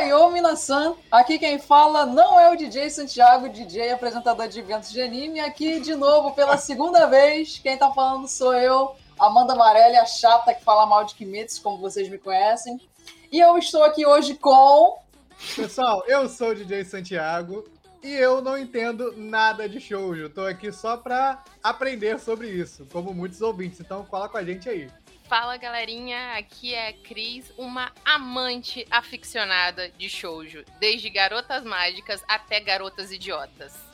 Ohayou Minasan, aqui quem fala não é o DJ Santiago, DJ apresentador de eventos de anime. Aqui de novo pela segunda vez, quem tá falando sou eu, Amanda Amarelli, a chata que fala mal de Kimetsu, como vocês me conhecem. E eu estou aqui hoje com. Pessoal, eu sou o DJ Santiago e eu não entendo nada de shoujo. Tô aqui só pra aprender sobre isso, como muitos ouvintes. Então cola com a gente aí. Fala galerinha, aqui é a Cris, uma amante aficionada de shoujo, desde garotas mágicas até garotas idiotas.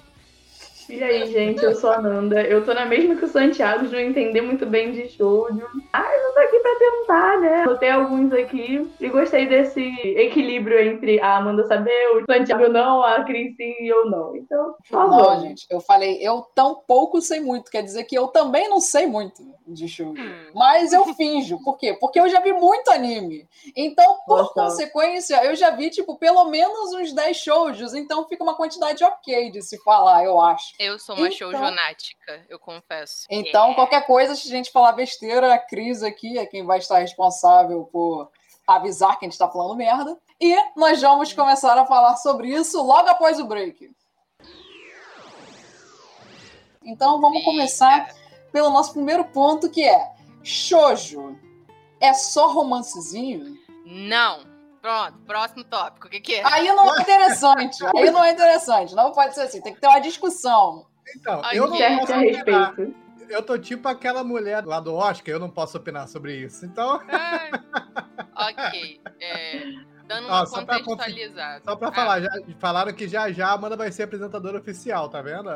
E aí, gente, eu sou a Nanda. Eu tô na mesma que o Santiago de não entender muito bem de shoujo. Ah, eu tô aqui pra tentar, né? Botei alguns aqui e gostei desse equilíbrio entre a Amanda saber, o Santiago não, a Cris sim e eu não. Então, por favor. Não, gente, eu falei, eu tão pouco sei muito. Quer dizer que eu também não sei muito de shoujo. Hum. Mas eu finjo. Por quê? Porque eu já vi muito anime. Então, por Nossa. consequência, eu já vi, tipo, pelo menos uns 10 shoujos. Então fica uma quantidade ok de se falar, eu acho. Eu sou uma Então- shoujonática, eu confesso. Então, É. qualquer coisa, se a gente falar besteira, a Cris aqui é quem vai estar responsável por avisar que a gente está falando merda. E nós vamos começar a falar sobre isso logo após o break. Então, vamos começar pelo nosso primeiro ponto, que é shoujo. É só romancezinho? Não. Pronto, próximo tópico. O que, que é? Aí não é interessante. Aí não é interessante. Não pode ser assim. Tem que ter uma discussão. Então, Ai, eu não posso a opinar. respeito. Eu tô tipo aquela mulher lá do Oscar, eu não posso opinar sobre isso. Então, Ai, ok. É, dando Ó, uma só pra contextualizada. só pra Ah, falar, já, falaram que já já a Amanda vai ser apresentadora oficial, tá vendo?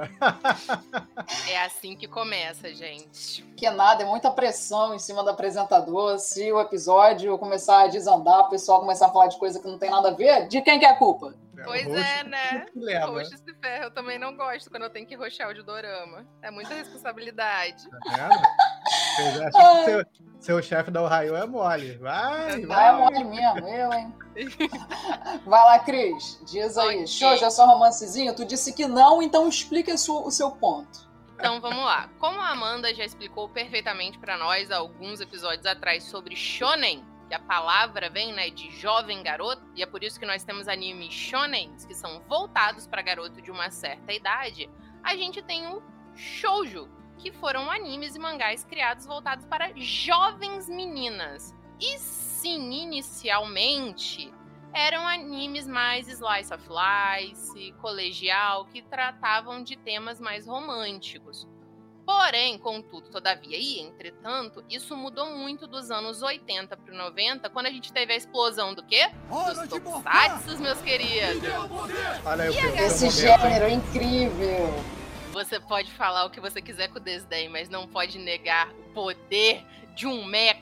É assim que começa, gente. Que nada, é muita pressão em cima do apresentador. Se o episódio começar a desandar, o pessoal começar a falar de coisa que não tem nada a ver, de quem que é a culpa? Pois o roxo é, né? que leva, Roxo se ferra, eu também não gosto quando eu tenho que roxar o de dorama. É muita responsabilidade. tá vendo? Seu, seu chefe da Ohio é mole. Vai, Vai é vai. mole mesmo, eu, hein? Vai lá, Cris. Diz aí. Ok. Show, já só romancezinho? Tu disse que não, então explica o seu, o seu ponto. Então vamos lá. Como a Amanda já explicou perfeitamente pra nós alguns episódios atrás sobre shonen, que a palavra vem, né, de jovem garoto, e é por isso que nós temos animes shonens que são voltados pra garoto de uma certa idade, a gente tem o shoujo, que foram animes e mangás criados voltados para jovens meninas. E sim, inicialmente eram animes mais slice of life, colegial, que tratavam de temas mais românticos. Porém, contudo, todavia e entretanto, isso mudou muito dos anos 80 para 90, quando a gente teve a explosão do quê? Dos tokusatsu, meus queridos. Olha aí o seu Esse momento, gênero é incrível. Você pode falar o que você quiser com desdém, mas não pode negar o poder de um mecha.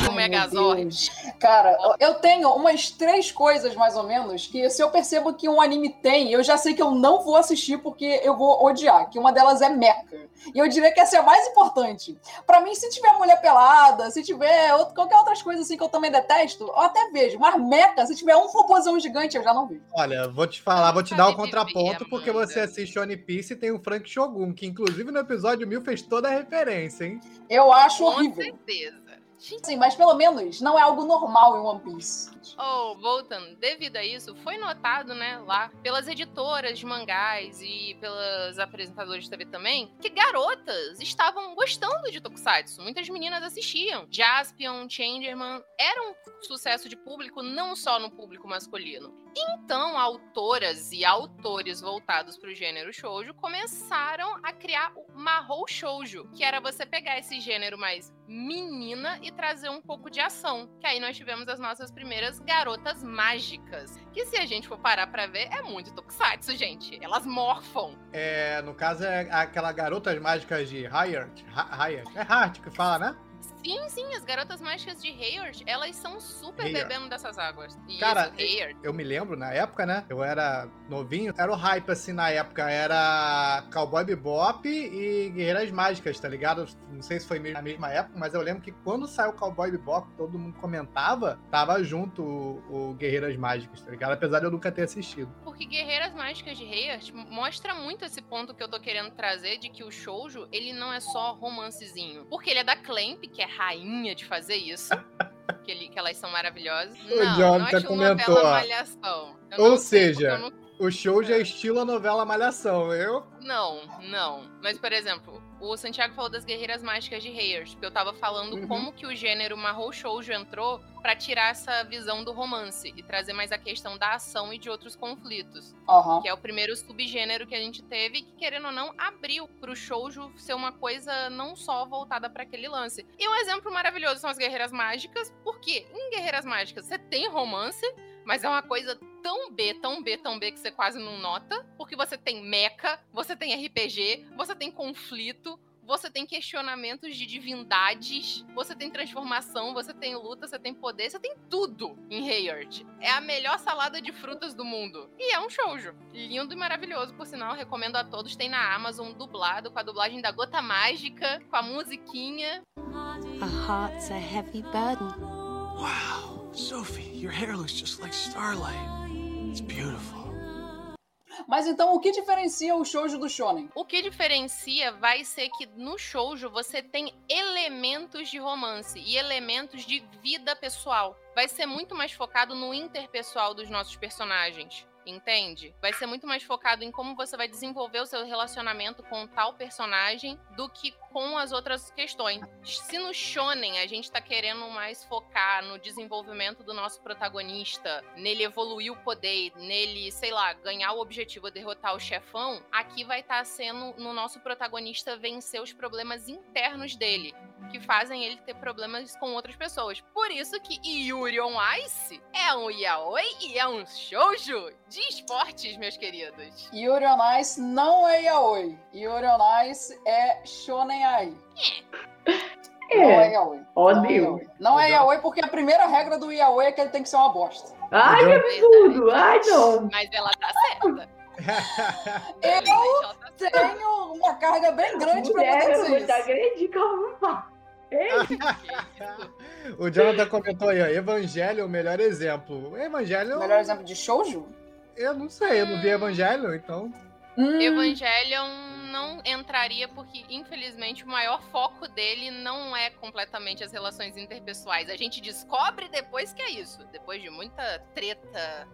De um Ai, meu Megazord. Cara, eu tenho umas três coisas, mais ou menos, que se eu percebo que um anime tem, eu já sei que eu não vou assistir porque eu vou odiar. Que uma delas é mecha. E eu diria que essa é a mais importante. Pra mim, se tiver mulher pelada, se tiver out- qualquer outras coisas assim que eu também detesto, eu até vejo. Mas mecha, se tiver um robôzão gigante, eu já não vejo. Olha, vou te falar, vou te dar o Sabe contraponto, porque Amanda. você assiste One Piece e tem o Frank Shogun, que inclusive no episódio 1000 fez toda a referência, hein? Eu acho Com horrível. certeza. Sim, mas pelo menos não é algo normal em One Piece. Oh, voltando, devido a isso, foi notado, né, lá pelas editoras de mangás e pelas apresentadoras de TV também, que garotas estavam gostando de Tokusatsu. Muitas meninas assistiam. Jaspion, Changerman, era um sucesso de público não só no público masculino. Então, autoras e autores voltados para o gênero shoujo começaram a criar o Mahou Shoujo, que era você pegar esse gênero mais menina e trazer um pouco de ação. Que aí nós tivemos as nossas primeiras garotas mágicas, que se a gente for parar pra ver, é muito tokusatsu, gente. Elas morfam. É, no caso, é aquela Garotas Mágicas de Hayat. Ha- Hayat. É Hart que fala, né? Sim, sim, as garotas mágicas de Hayard, elas são super bebendo dessas águas. Isso, Cara, Hayard. Eu me lembro, na época, né? Eu era novinho. Era o hype, assim, na época. Era Cowboy Bebop e Guerreiras Mágicas, tá ligado? Não sei se foi na mesma época, mas eu lembro que quando saiu Cowboy Bebop, todo mundo comentava, tava junto o, o Guerreiras Mágicas, tá ligado? Apesar de eu nunca ter assistido. Porque Guerreiras Mágicas de Hayard mostra muito esse ponto que eu tô querendo trazer de que o shoujo, ele não é só romancezinho. Porque ele é da Clamp, que é rainha de fazer isso. que, ele, que elas são maravilhosas. O não, Jonathan não comentou, novela. Malhação. Ou seja, não O show já é É. estilo a novela Malhação. Eu. Não, não. Mas, por exemplo, o Santiago falou das Guerreiras Mágicas de Hayers, porque eu tava falando Uhum. como que o gênero Mahou Shoujo entrou pra tirar essa visão do romance e trazer mais a questão da ação e de outros conflitos, Aham. que é o primeiro subgênero que a gente teve que, querendo ou não, abriu pro shoujo ser uma coisa não só voltada pra aquele lance. E um exemplo maravilhoso são as Guerreiras Mágicas, porque em Guerreiras Mágicas você tem romance, mas é uma coisa tão B, tão B, tão B que você quase não nota, porque você tem mecha, você tem RPG, você tem conflito, você tem questionamentos de divindades, você tem transformação, você tem luta, você tem poder, você tem tudo em Hayart. É a melhor salada de frutas do mundo. E é um shoujo. Lindo e maravilhoso, por sinal, recomendo a todos. Tem na Amazon dublado, com a dublagem da Gota Mágica, com a musiquinha. A heart's a heavy burden. Wow, Sophie, your hair looks just like starlight. It's beautiful. Mas então, o que diferencia o shoujo do shonen? O que diferencia vai ser que no shoujo você tem elementos de romance e elementos de vida pessoal. Vai ser muito mais focado no interpessoal dos nossos personagens. Entende? Vai ser muito mais focado em como você vai desenvolver o seu relacionamento com tal personagem do que com as outras questões. Se no shonen a gente tá querendo mais focar no desenvolvimento do nosso protagonista, nele evoluir o poder, nele, sei lá, ganhar o objetivo, derrotar o chefão, aqui vai estar sendo no nosso protagonista vencer os problemas internos dele, que fazem ele ter problemas com outras pessoas. Por isso que Yuri on Ice é um yaoi e é um shoujo de esportes, meus queridos. Yuri on Ice não é yaoi. Yuri on Ice é shonen ai. Não é É. yaoi. Não é yaoi. Não é yaoi porque a primeira regra do yaoi é que ele tem que ser uma bosta. Ai, que absurdo. Ai, não. Mas ela tá certa. Eu tá tenho uma carga bem grande pra poder dizer isso. calma. O Jonathan comentou aí, ó. Evangelho é o melhor exemplo. Evangelho, Melhor exemplo de shoujo? eu não sei, eu não vi Evangelho, então. Hum, Evangelion não entraria porque, infelizmente, o maior foco dele não é completamente as relações interpessoais. A gente descobre depois que é isso, depois de muita treta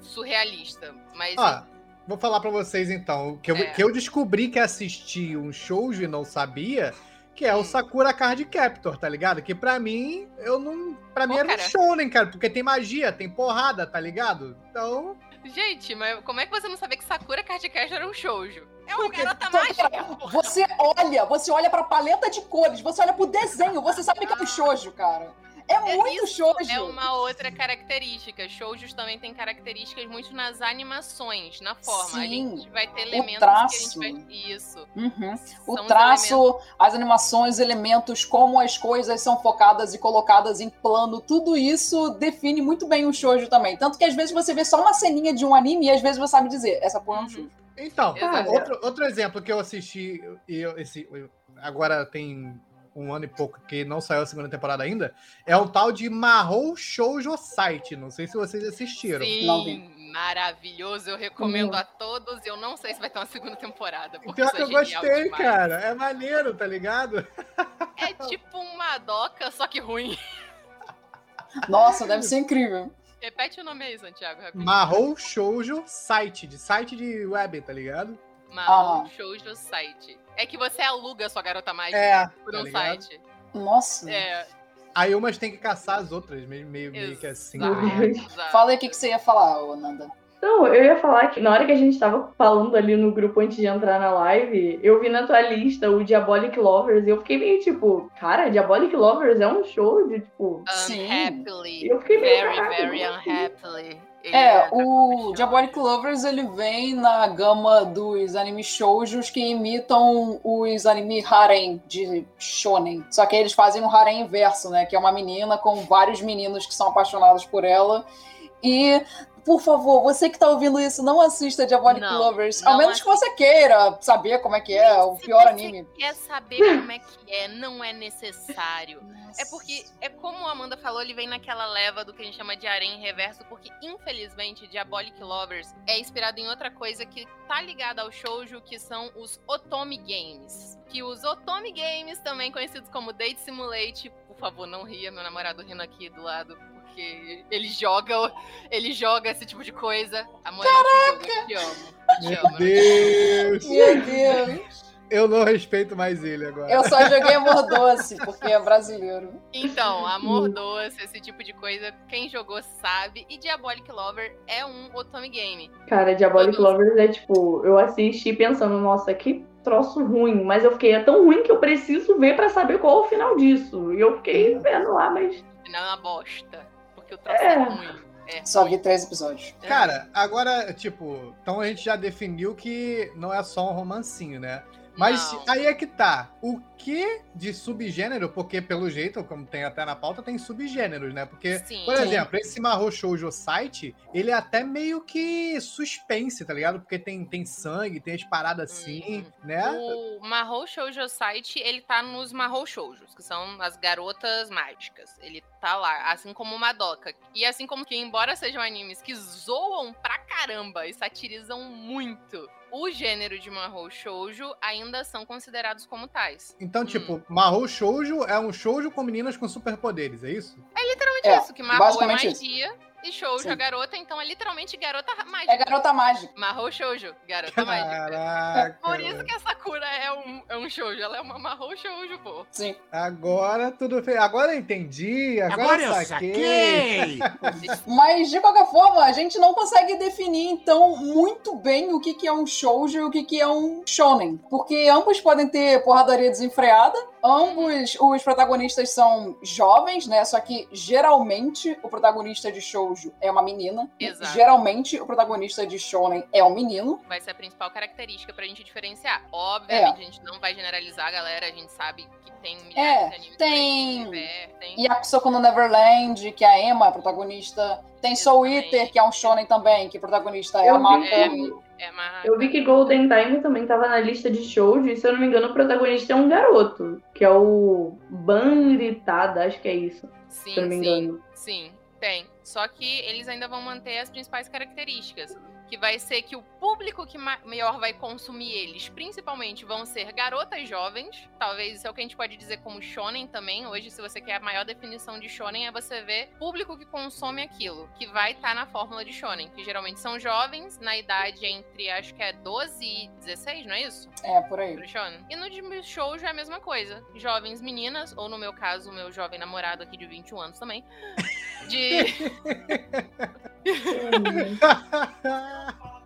surrealista. Mas Ó, vou falar pra vocês então. Que eu, É. que eu descobri que assisti um shoujo e não sabia, que é o Hum. Sakura Card Captor, tá ligado? Que pra mim, eu não. Pra mim Pô, era um cara. shonen, cara, porque tem magia, tem porrada, tá ligado? Então. Gente, mas como é que você não sabia que Sakura Card Captor era um shoujo? É uma garota mágica. Você olha, você olha pra paleta de cores, você olha pro desenho, você sabe que é um shoujo, cara. É É muito isso, shoujo. É uma outra característica. Shoujos também tem características muito nas animações, na forma. a Sim, gente vai ter elementos traço. que a gente vai. Isso. Uhum. O traço, as animações, elementos, como as coisas são focadas e colocadas em plano, tudo isso define muito bem o shoujo também. Tanto que às vezes você vê só uma ceninha de um anime e às vezes você sabe dizer, essa porra é um Uhum. shoujo. Então, Exato. outro, outro exemplo que eu assisti, e eu, esse, eu- agora tem um ano e pouco que não saiu a segunda temporada ainda, é o tal de Mahou Shoujo Site. Não sei se vocês assistiram. Sim, maravilhoso. Eu recomendo Hum. a todos. Eu não sei se vai ter uma segunda temporada. Porque Pior que é eu gostei, demais. cara. É maneiro, tá ligado? É tipo uma doca, só que ruim. Nossa, deve ser incrível. Repete o nome aí, Santiago. rapidinho. Mahou Shoujo Site, de site de web, tá ligado? Mahou Ah. Shoujo Site. É que você aluga sua garota mágica É, por tá um ligado? site. Nossa. É, Aí umas tem que caçar as outras, meio, meio, meio que assim. exato, tá. Fala aí o que, que você ia falar, ô Nanda. Não, eu ia falar que na hora que a gente tava falando ali no grupo antes de entrar na live, eu vi na tua lista o Diabolic Lovers e eu fiquei meio tipo, cara, Diabolic Lovers é um show de tipo. Sim. Unhappily. Eu fiquei meio Very, very unhappily. Ele É, tá o. Diabolic Lovers ele vem na gama dos anime shoujos que imitam os anime harem de shonen. Só que eles fazem um harem inverso, né? Que é uma menina com vários meninos que são apaixonados por ela. E por favor, você que tá ouvindo isso, não assista Diabolic Não, Lovers. não Ao menos que você queira saber como é que é o Se pior você anime. quer saber como é que é, não é necessário. É porque, é como a Amanda falou, ele vem naquela leva do que a gente chama de harém reverso, porque infelizmente Diabolic Lovers é inspirado em outra coisa que tá ligada ao shoujo, que são os Otome Games. Que os Otome Games, também conhecidos como Date Simulate, por favor, não ria, meu namorado rindo aqui do lado, porque ele joga, ele joga esse tipo de coisa. Amor, Caraca! eu te amo. Eu te Meu amo. Deus! Meu Deus. Eu não respeito mais ele agora. Eu só joguei Amor Doce, porque é brasileiro. Então, amor doce, esse tipo de coisa, quem jogou sabe. E Diabolic Lover é um Otome Game. Cara, Diabolic Todos. Lovers é tipo, eu assisti pensando, nossa, que troço ruim, mas eu fiquei, é tão ruim que eu preciso ver pra saber qual é o final disso. E eu fiquei vendo lá, mas Não é uma bosta. Porque o troço É. é, ruim. É Só vi três episódios. É Cara, agora, tipo, então a gente já definiu que não é só um romancinho, né? Mas Não. aí é que tá. O que de subgênero, porque pelo jeito, como tem até na pauta, tem subgêneros, né? Porque, Sim. por exemplo, esse Mahou Shoujo site, ele é até meio que suspense, tá ligado? Porque tem, tem sangue, tem as paradas assim, né? O Mahou Shoujo Site, ele tá nos Mahou Shoujos, que são as garotas mágicas. Ele tá lá, assim como o Madoka. E assim como que, embora sejam animes que zoam pra caramba e satirizam muito o gênero de Mahou Shoujo, ainda são considerados como tais. Então, Hum. tipo, Mahou Shoujo é um shoujo com meninas com superpoderes, é isso? Literalmente É, isso, que Mahou é basicamente isso. E Shoujo Sim. é garota, então é literalmente garota mágica. É garota mágica. Mahou Shoujo, garota mágica. Caraca. Por isso que a Sakura é um, é um shoujo, ela é uma Mahou Shoujo, pô. Sim. Agora tudo fez. Agora eu entendi. Agora, Agora eu eu saquei. saquei! Mas, de qualquer forma, a gente não consegue definir, então, muito bem o que, que é um shoujo e o que, que é um shonen. Porque ambos podem ter porradaria desenfreada, ambos os protagonistas são jovens, né? Só que, geralmente, o protagonista de shoujo é uma menina. Exato. Geralmente, o protagonista de shonen é um menino. vai ser a principal característica pra gente diferenciar. Obviamente, É. a gente não vai generalizar, galera. A gente sabe que tem milhares É, de animes tem- que se divertem. Yakusoko no Neverland, que a Emma é a protagonista. Tem Soul. Eater, que é um shonen também, que o protagonista é Eu a vi Mako. É uma... eu vi que Golden Time também tava na lista de shoujo, e se eu não me engano, o protagonista é um garoto, que é o Banritada, acho que é isso, Sim, se eu não me sim, engano. sim, tem. Só que eles ainda vão manter as principais características. Que vai ser que o público que ma- maior vai consumir eles, principalmente, vão ser garotas jovens. Talvez isso é o que a gente pode dizer como shonen também. Hoje, se você quer a maior definição de shonen, é você ver público que consome aquilo, que vai estar na fórmula de shonen. Que geralmente são jovens, na idade entre, acho que é 12 e 16, não é isso? É, por aí. Pro shonen. E no de shoujo é a mesma coisa. Jovens meninas, ou no meu caso, o meu jovem namorado aqui de 21 anos também. De.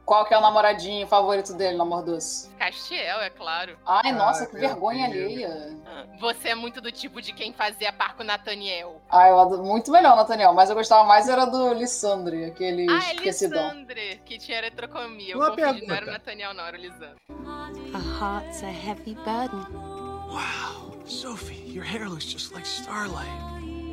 Qual que é o namoradinho favorito dele, no Amor Doce? Castiel, é claro. Ai, nossa, Ai, que vergonha Deus. alheia. Você é muito do tipo de quem fazia par com o Nathaniel. Ah, eu adoro muito melhor, Nathaniel, mas eu gostava mais era do Lissandre, aquele Ah, é esquecidão. Lissandre, que tinha eretrocomia. Eu Uma confundi, não era o Nathaniel, não, era o Lissandre. A heart's a heavy burden. Wow, Sophie, your hair looks just like starlight.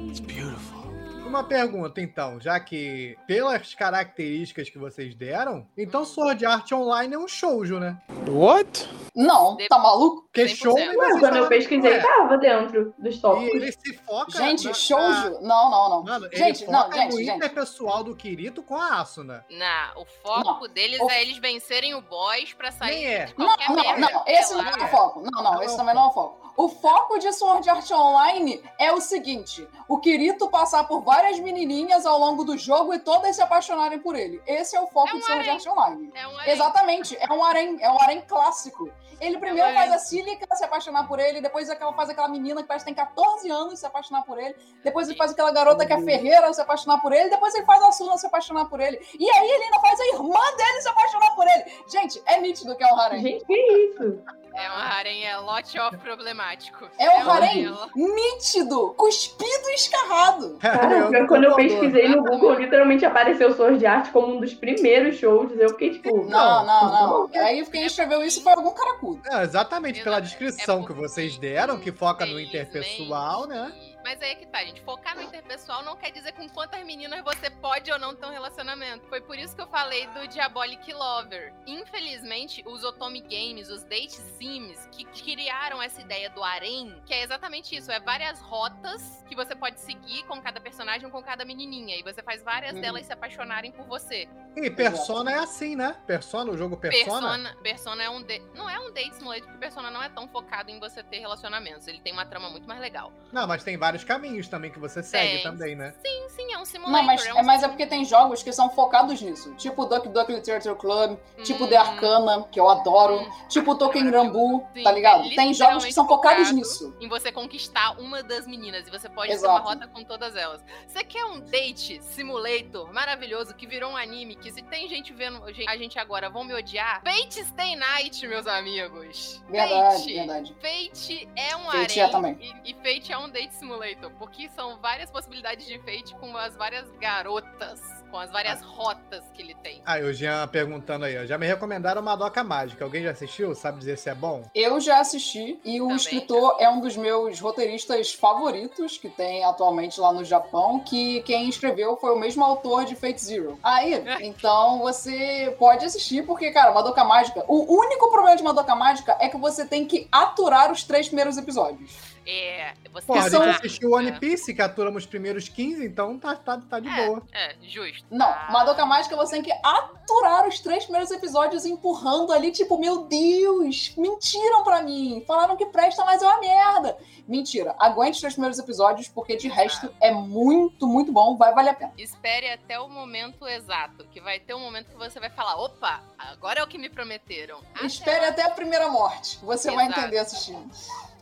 It's beautiful. Uma pergunta, então, já que pelas características que vocês deram, então Sword Art Online é um shoujo, né? What? Não, tá maluco? Porque 100%. show Ué, quando eu pesquisei, tava dentro dos E tópicos. ele se foca. Gente, na- shoujo. Não, não, não. Mano, gente, não, gente, no gente. interpessoal do Kirito com a Asuna. Não, o foco deles O- é eles vencerem o boss pra sair Nem é. de Não, não, não, esse não é o foco. Não, não, Não esse é o também não é o foco. O foco de Sword Art Online é o seguinte: o Kirito passar por várias menininhas ao longo do jogo e todas se apaixonarem por ele. Esse é o foco É um de Sword. Art Online. É um harém. Exatamente, é um harém, é um harém clássico. Ele primeiro É um faz a Cílica se apaixonar por ele, depois aquela, faz aquela menina que parece que tem 14 anos se apaixonar por ele, depois ele faz aquela garota que é ferreira se apaixonar por ele, depois ele faz a Suna se apaixonar por ele, e aí ele ainda faz a irmã dele se apaixonar por ele. Gente, é nítido que é um harém. Gente, que isso? É um harém, é lot of problemático. É um harém harém. nítido, cuspido e escarrado. Cara, Eu pior que quando eu pesquisei no Google, literalmente apareceu Sword Art como um dos primeiros shows. Eu fiquei tipo. Não, não, não. não. Aí quem escreveu isso foi algum caracudo. Exatamente, pela descrição que vocês deram, que foca no interpessoal, né? Mas aí é que tá, gente. Focar no interpessoal não quer dizer com quantas meninas você pode ou não ter um relacionamento. Foi por isso que eu falei do Diabolic Lover. Infelizmente, os Otome Games, os Date Sims, que criaram essa ideia do harem, que é exatamente isso. É várias rotas que você pode seguir com cada personagem, com cada menininha. E você faz várias Uhum. delas se apaixonarem por você. E Persona é assim, né? Persona, o jogo Persona. Persona, Persona é um de... não é um date simulator, porque Persona não é tão focado em você ter relacionamentos. Ele tem uma trama muito mais legal. Não, mas tem vários caminhos também que você segue Tem. também, né? Sim, sim, é um simulator. Não, mas é, é, um mas é porque tem jogos que são focados nisso. Tipo Duck Duck Literature Club, tipo Hum. The Arcana, que eu adoro. Hum. Tipo Token Rambu, tá ligado? é Tem jogos que são focados nisso. em você conquistar uma das meninas e você pode Exato. ter uma rota com todas elas. Você quer um date simulator maravilhoso que virou um anime que se tem gente vendo a gente agora vão me odiar? Fate Stay Night, meus amigos. Verdade, Fate. verdade. Fate é um Fate harém é também. E, e Fate é um date simulator, porque são várias possibilidades de Fate com as várias garotas, com as várias rotas que ele tem. Aí o Jean perguntando aí, ó. Já me recomendaram Madoka Mágica. Alguém já assistiu? Sabe dizer se é bom? Eu já assisti e o Também. escritor é um dos meus roteiristas favoritos que tem atualmente lá no Japão, que quem escreveu foi o mesmo autor de Fate Zero. Aí, então você pode assistir porque, cara, Madoka Mágica, o único problema de Madoka Mágica é que você tem que aturar os três primeiros episódios. É, você Pô, a são- gente assistiu One Piece, que aturamos os primeiros 15, então tá, tá, tá de É. boa. É, justo. Não, Madoka Mágica você tem que aturar os três primeiros episódios empurrando ali, tipo, meu Deus, mentiram pra mim. Falaram que presta, mas é uma merda. Mentira, aguente os três primeiros episódios, porque de resto é muito, muito bom, vai valer a pena. Espere até o momento exato, que vai ter um momento que você vai falar, opa, agora é o que me prometeram. Até Espere lá- até a primeira morte, você vai Exato. entender assistindo.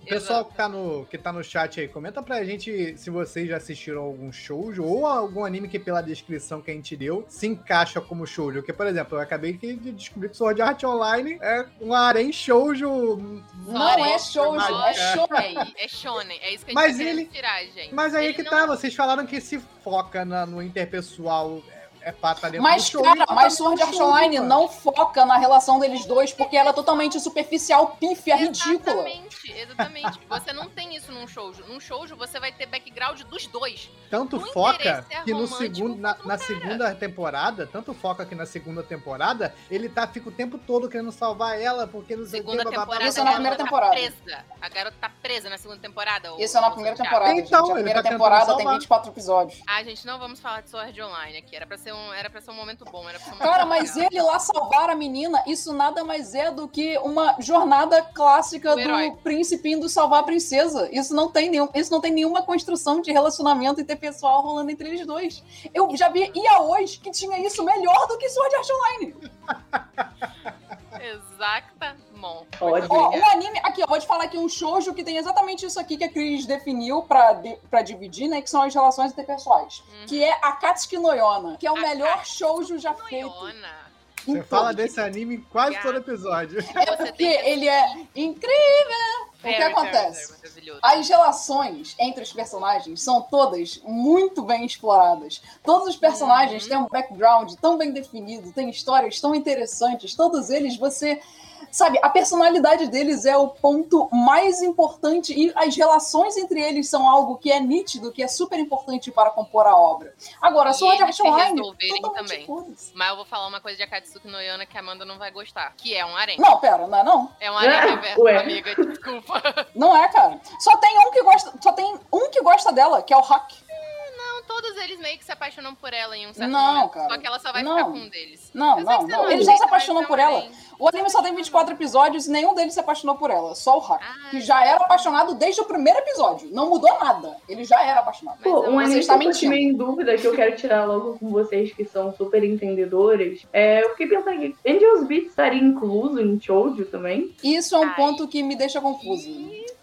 Pessoal que tá, no, que tá no chat aí, comenta pra gente se vocês já assistiram algum shoujo ou algum anime que pela descrição que a gente deu se encaixa como shoujo. Porque, por exemplo, eu acabei de descobrir que Sword Art Online é um harem shoujo. Não é shoujo, é shonen. É shonen, é isso que a gente Mas ele- tirar, gente. Mas aí Ele que não- tá, vocês falaram que se foca na- no interpessoal é, é tá dentro Mas, cara, então mas tá Sword Art Online mano. não foca na relação deles dois, porque ela é totalmente superficial, pífia, ridícula. Exatamente, exatamente. Você não tem isso num shoujo. Num shoujo você vai ter background dos dois. Tanto o foca é que no segundo, na, na segunda temporada, tanto foca que na segunda temporada, ele tá, fica o tempo todo querendo salvar ela, porque não sei o Segunda que, babá, temporada, Isso é na primeira garota temporada. Tá presa. A garota tá presa na segunda temporada. Isso é na primeira temporada, Então, gente. A ele primeira tá temporada tem salvar. 24 episódios. Ah, gente, não vamos falar de Sword Online aqui. Era pra ser um, era pra ser um momento bom. Era pra ser um Cara, mas legal. ele lá salvar a menina, isso nada mais é do que uma jornada clássica Do príncipe indo salvar a princesa. Isso não tem nenhum, isso não tem nenhuma construção de relacionamento interpessoal rolando entre eles dois. Eu já vi ia hoje que tinha isso melhor do que Sword Art Online. Ódio. Ó, um anime, aqui, ó, vou te falar aqui um shoujo que tem exatamente isso aqui que a Cris definiu pra, de- pra dividir, né, que são as relações interpessoais. Uhum. Que é Akatsuki no Yona, que é o Akatsuki melhor shoujo já feito. Noiona. em Você fala desse anime em quase todo episódio. É porque ele é incrível. O que acontece? As relações entre os personagens são todas muito bem exploradas. Todos os personagens Uhum. têm um background tão bem definido, têm histórias tão interessantes. Todos eles você. Sabe, a personalidade deles é o ponto mais importante e as relações entre eles são algo que é nítido, que é super importante para compor a obra. Agora, E Sword eles Art Online, também. Mas eu vou falar uma coisa de Akatsuki no Yona que a Amanda não vai gostar. Que é um harém. Não, pera, não é não? É um harém reverso, ué. amiga. Desculpa. Não é, cara. Só tem um que gosta, só tem um que gosta dela, que é o Hack. Não, todos eles meio que se apaixonam por ela em um certo Não, momento. cara. Só que ela só vai Não. ficar com um deles. Não, não, que você não. Eles não se apaixonam por ela. O anime só tem 24 episódios e nenhum deles se apaixonou por ela. Só o Hack. Ah, Que já era apaixonado desde o primeiro episódio. Não mudou nada. Ele já era apaixonado. Pô, um anime que está mentindo. meio em dúvida que eu quero tirar logo com vocês que são super entendedoras. É, eu fiquei pensando aqui, Angels Beats estaria incluso em Shoujo também? Isso é um Ai. ponto que me deixa confuso.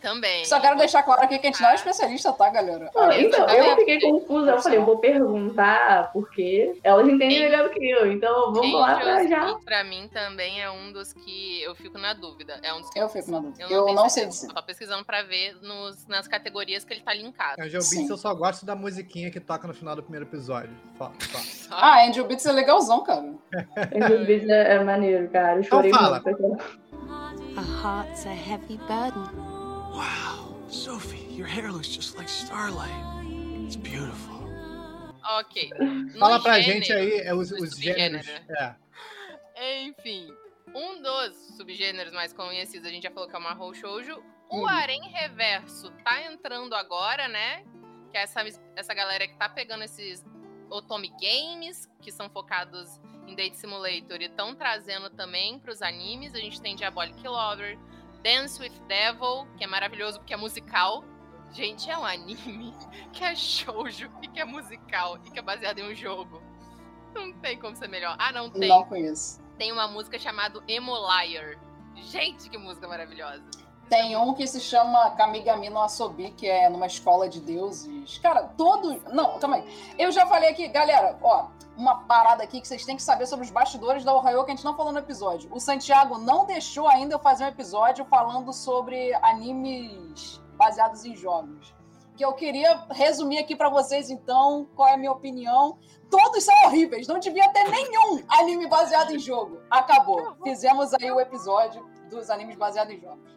Também. Só quero deixar claro aqui que a gente não é especialista, tá, galera? Não, então, eu fiquei confusa. Eu falei, eu vou perguntar porque elas entendem melhor do que eu. Então vamos lá pra já. Beats, pra mim também é um dos que eu fico na dúvida. É um dos que Eu fico na dúvida. eu Eu tenho não sei dizer. Eu tô pesquisando pra ver nos- nas categorias que ele tá linkado. Angel Sim. Beats eu só gosto da musiquinha que toca no final do primeiro episódio. Só, só. Só- Ah, Angel Beats é legalzão, cara. Angels Beats é, é maneiro, cara. Eu chorei fala. muito. A heart's a heavy burden. Wow, Sophie, your hair looks just like starlight. It's beautiful. Ok. No Fala pra gênero- gente aí é, os, os gêneros. É. Enfim, um dos subgêneros mais conhecidos, a gente já falou que é o Mahou Shoujo. O Uhum. harém reverso tá entrando agora, né? Que é essa, essa galera que tá pegando esses Otome Games, que são focados em Date Simulator e estão trazendo também pros animes. A gente tem Diabolic Lover, Dance with Devil, que é maravilhoso porque é musical. Gente, é um anime que é shoujo e que é musical e que é baseado em um jogo. Não tem como ser melhor. Ah, não tem Não conheço. tem uma música chamada Emolier. Gente, que música maravilhosa. Tem um que se chama Kamigami no Asobi, que é numa escola de deuses. Cara, todo. Não, calma aí. Eu já falei aqui, galera, ó, uma parada aqui que vocês têm que saber sobre os bastidores da Ohio que a gente não falou no episódio. O Santiago não deixou ainda eu fazer um episódio falando sobre animes baseados em jogos. Que eu queria resumir aqui pra vocês, então, qual é a minha opinião. Todos são horríveis, não devia ter nenhum anime baseado em jogo. Acabou. Fizemos aí o episódio dos animes baseados em jogos.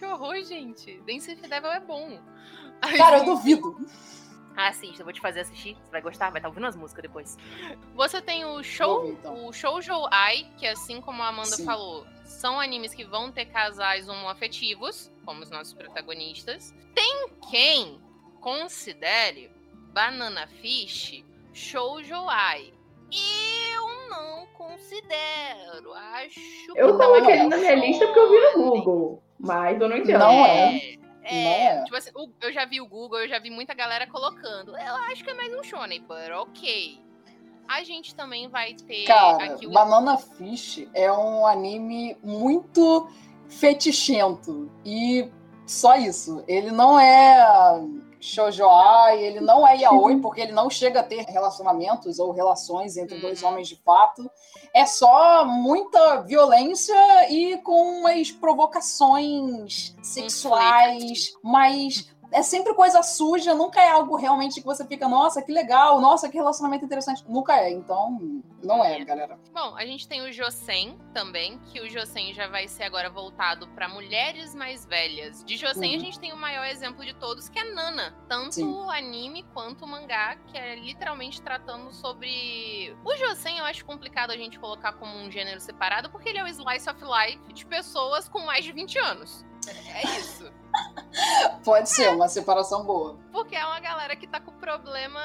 Que horror, gente. Dance with Devil é bom. Cara, eu duvido. Assista, eu vou te fazer assistir. Você vai gostar, vai estar ouvindo as músicas depois. Você tem o show, ver, então. o Shoujo Ai, que assim como a Amanda Sim. falou, são animes que vão ter casais homoafetivos, como os nossos protagonistas. Tem quem considere Banana Fish Shoujo Ai. Eu não considero. Acho Eu que tava querendo na minha lista porque eu vi no. Google. Mas eu não entendo. Não é. é. É, é. tipo assim, eu já vi o Google, eu já vi muita galera colocando. Eu acho que é mais um shonen, but ok. A gente também vai ter Cara, aqui o Banana Fish é um anime muito fetichento. E só isso. Ele não é shoujoai, ele não é yaoi, porque ele não chega a ter relacionamentos ou relações entre dois Uhum. homens de fato. É só muita violência e com umas provocações sexuais, mas é sempre coisa suja, nunca é algo realmente que você fica, nossa, que legal, nossa, que relacionamento interessante. Nunca é, então não é, É. galera. Bom, a gente tem o Josen também, que o Josen já vai ser agora voltado para mulheres mais velhas. De Josen a Uhum. gente tem o maior exemplo de todos, que é Nana. Tanto Sim. o anime quanto o mangá, que é literalmente tratando sobre. O Josen eu acho complicado a gente colocar como um gênero separado, porque ele é o slice of life de pessoas com mais de 20 anos. É isso. Pode ser uma separação boa. Porque é uma galera que tá com problema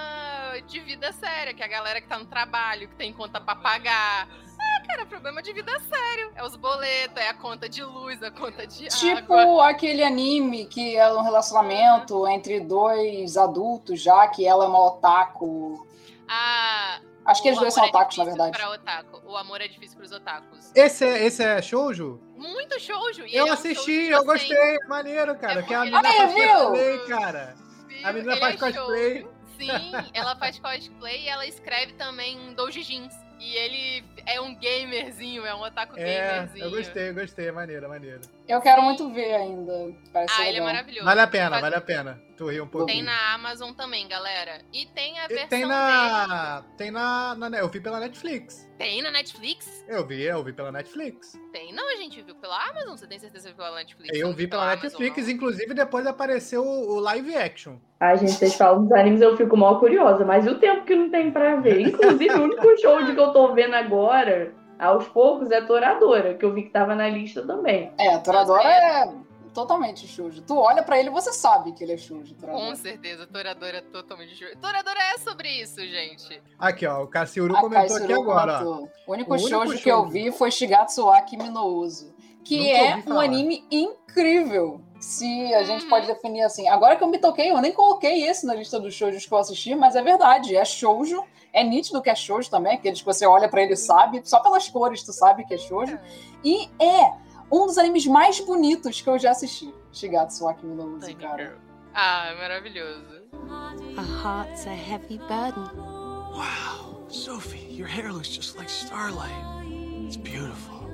de vida séria, que é a galera que tá no trabalho, que tem conta pra pagar. É, cara, problema de vida sério. É os boletos, é a conta de luz, a conta de Tipo água. aquele anime que é um relacionamento entre dois adultos já, que ela é uma otaku. Ah, Acho que eles dois são é otakus, na verdade. Otaku. O amor é difícil pros otakus. Esse é, esse é shoujo? Muito shoujo. e Eu é um assisti, eu gostei. Maneiro, cara. É que a menina ele- faz Ah, viu? cosplay, cara. A menina Ele faz é cosplay. Sim, ela faz cosplay e ela escreve também doujijins. E ele é um gamerzinho, é um otaku É, gamerzinho. eu gostei, eu gostei. Maneiro, maneiro. Eu quero muito ver ainda. Parece Ah, ser ele é legal. maravilhoso. Vale a pena, Faz- vale a pena. Tu riu um pouquinho. Tem na Amazon também, galera. E tem a E versão tem dele. na. Tem na, na. Eu vi pela Netflix. Tem na Netflix? Eu vi, eu vi pela Netflix. Tem. Não, a gente viu pela Amazon. Você tem certeza que viu pela Netflix? Eu vi pela Amazon, Netflix, não? inclusive depois apareceu o, o live action. Ai, gente, vocês falam dos animes, eu fico mal curiosa, mas e o tempo que não tem pra ver? Inclusive, o único show de que eu tô vendo agora, aos poucos, é Toradora, que eu vi que tava na lista também. É, Toradora é totalmente shoujo. Tu olha pra ele e você sabe que ele é shoujo, Com certeza, Toradora é totalmente... shoujo. Toradora é sobre isso, gente. Aqui, ó, o Cassiuru A comentou aqui Kaitsuru agora, comentou. O único O único shoujo que eu vi foi Shigatsu no Uso, que Nunca é um anime incrível. Se a gente Uhum. pode definir assim. Agora que eu me toquei, eu nem coloquei esse na lista dos shoujos que eu assisti, mas é verdade, é shoujo. É nítido que é shoujo também, aqueles que você olha pra ele e sabe, só pelas cores tu sabe que é shoujo. E é um dos animes mais bonitos que eu já assisti. Shigatsu wa Kimi no Tiny cara. Ah, é maravilhoso. A heart's a heavy burden. Wow, Sophie, your hair looks just like starlight. It's beautiful.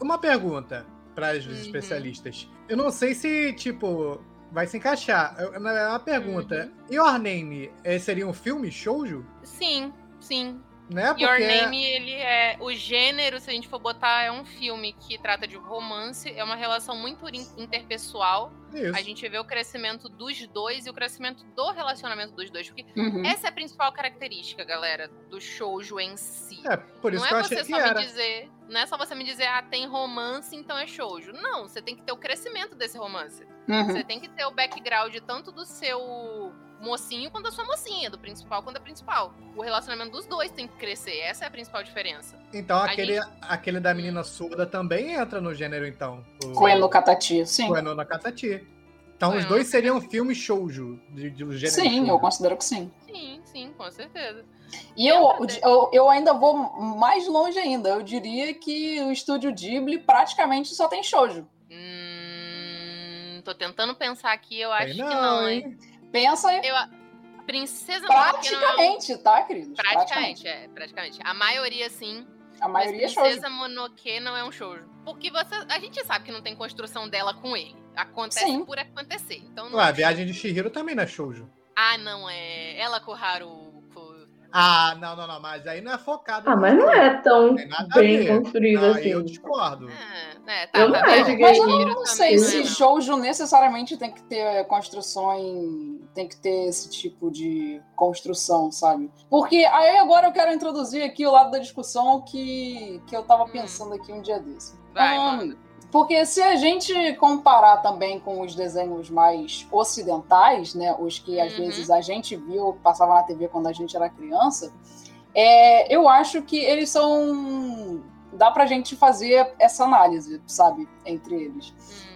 Uma pergunta para os Uhum. especialistas. Eu não sei se, tipo, vai se encaixar. Na- É uma pergunta. Uhum. Your Name eh, seria um filme shoujo? Sim, sim. Né? Porque... Your Name, ele é. O gênero, se a gente for botar, é um filme que trata de romance, é uma relação muito in- interpessoal. Isso. A gente vê o crescimento dos dois e o crescimento do relacionamento dos dois. Porque Uhum. essa é a principal característica, galera, do shoujo em si. É, por isso não que eu é achei você que só era. me dizer. Não é só você me dizer, ah, tem romance, então é shoujo. Não, você tem que ter o crescimento desse romance. Uhum. Você tem que ter o background tanto do seu mocinho quanto da sua mocinha, do principal quanto da principal. O relacionamento dos dois tem que crescer. Essa é a principal diferença. Então A aquele, gente- aquele da menina surda também entra no gênero, então. O no Katati, sim. Koen no Katati. Então Koen os dois seriam filmes shoujo de, de, do gênero Sim, shoujo. eu considero que sim. Sim, sim, com certeza. E eu, eu, eu ainda vou mais longe ainda. Eu diria que o estúdio Ghibli praticamente só tem shoujo. Hum, tô tentando pensar aqui, eu acho Tem que não, hein? Pensa aí. Eu, Princesa Mononoke não é um- Praticamente, tá, queridos? Praticamente, é, praticamente. A maioria sim. A maioria é mas shoujo. Princesa Mononoke não é um shoujo. Porque você, a gente sabe que não tem construção dela com ele. Acontece Sim. por acontecer. Então não Ué, é a viagem de Shihiro também não é shoujo. Ah, não é. Ela com o Haruko. Ah, não, não, não, mas aí não é focado. Ah, mas não shoujo. é tão bem construído Não, assim. aí eu discordo. É, é, tá, Eu tá não acho que Mas eu não, sei é, se não. shoujo necessariamente tem que ter construção em... Tem que ter esse tipo de construção, sabe? Porque aí agora eu quero introduzir aqui o lado da discussão que, que eu tava Hum. pensando aqui um dia desse. Vai, manda. Porque se a gente comparar também com os desenhos mais ocidentais, né, os que às Uhum. vezes a gente viu, passava na TV quando a gente era criança, é, eu acho que eles são. dá pra gente fazer essa análise, sabe, entre eles.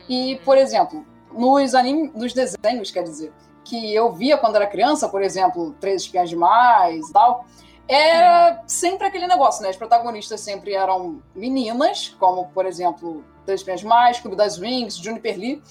E, Hum, por exemplo, nos, anime, nos desenhos, quer dizer, que eu via quando era criança, por exemplo, Três Espiãs Demais e tal, era sempre aquele negócio, né? As protagonistas sempre eram meninas, como, por exemplo, Três Espiãs Demais, Clube das Wings, Juniper Lee.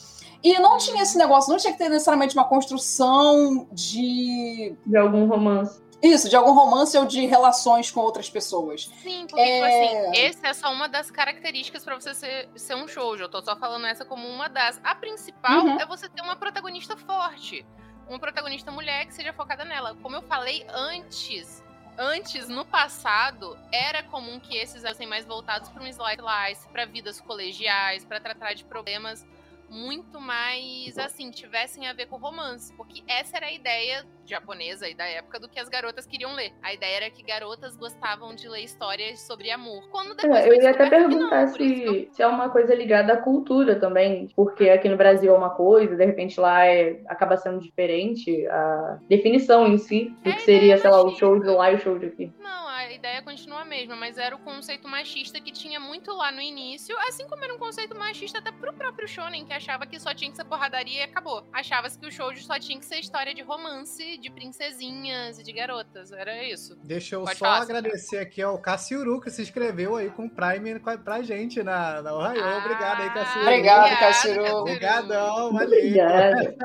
E não tinha esse negócio, não tinha que ter necessariamente uma construção de. De algum romance. Isso, de algum romance ou de relações com outras pessoas. Sim, porque, tipo É. assim, essa é só uma das características pra você ser, ser um shoujo. Eu tô só falando essa como uma das. A principal Uhum. é você ter uma protagonista forte. Uma protagonista mulher que seja focada nela. Como eu falei antes. Antes, no passado, era comum que esses fossem mais voltados para um slice para vidas colegiais, para tratar de problemas muito mais, assim, tivessem a ver com romance. Porque essa era a ideia japonesa e da época do que as garotas queriam ler. A ideia era que garotas gostavam de ler histórias sobre amor. Quando depois É, eu ia até perguntar não, que eu- se, se é uma coisa ligada à cultura também, porque aqui no Brasil é uma coisa, de repente lá é, acaba sendo diferente a definição em si do É, que seria, sei lá, o show de lá e o show de aqui. Não, a ideia continua a mesma, mas era o conceito machista que tinha muito lá no início, assim como era um conceito machista até pro próprio shonen, que achava que só tinha que ser porradaria e acabou. Achava-se que o shoujo só tinha que ser história de romance, de princesinhas e de garotas, era isso. Deixa eu Pode só falar, agradecer aqui ao Cassiuru, que se inscreveu aí com o Prime pra, gente na, na Ohio. Ah, Obrigado aí, Cassiuru. Obrigado, Obrigado, Cassiru. Obrigadão, valeu. Obrigada.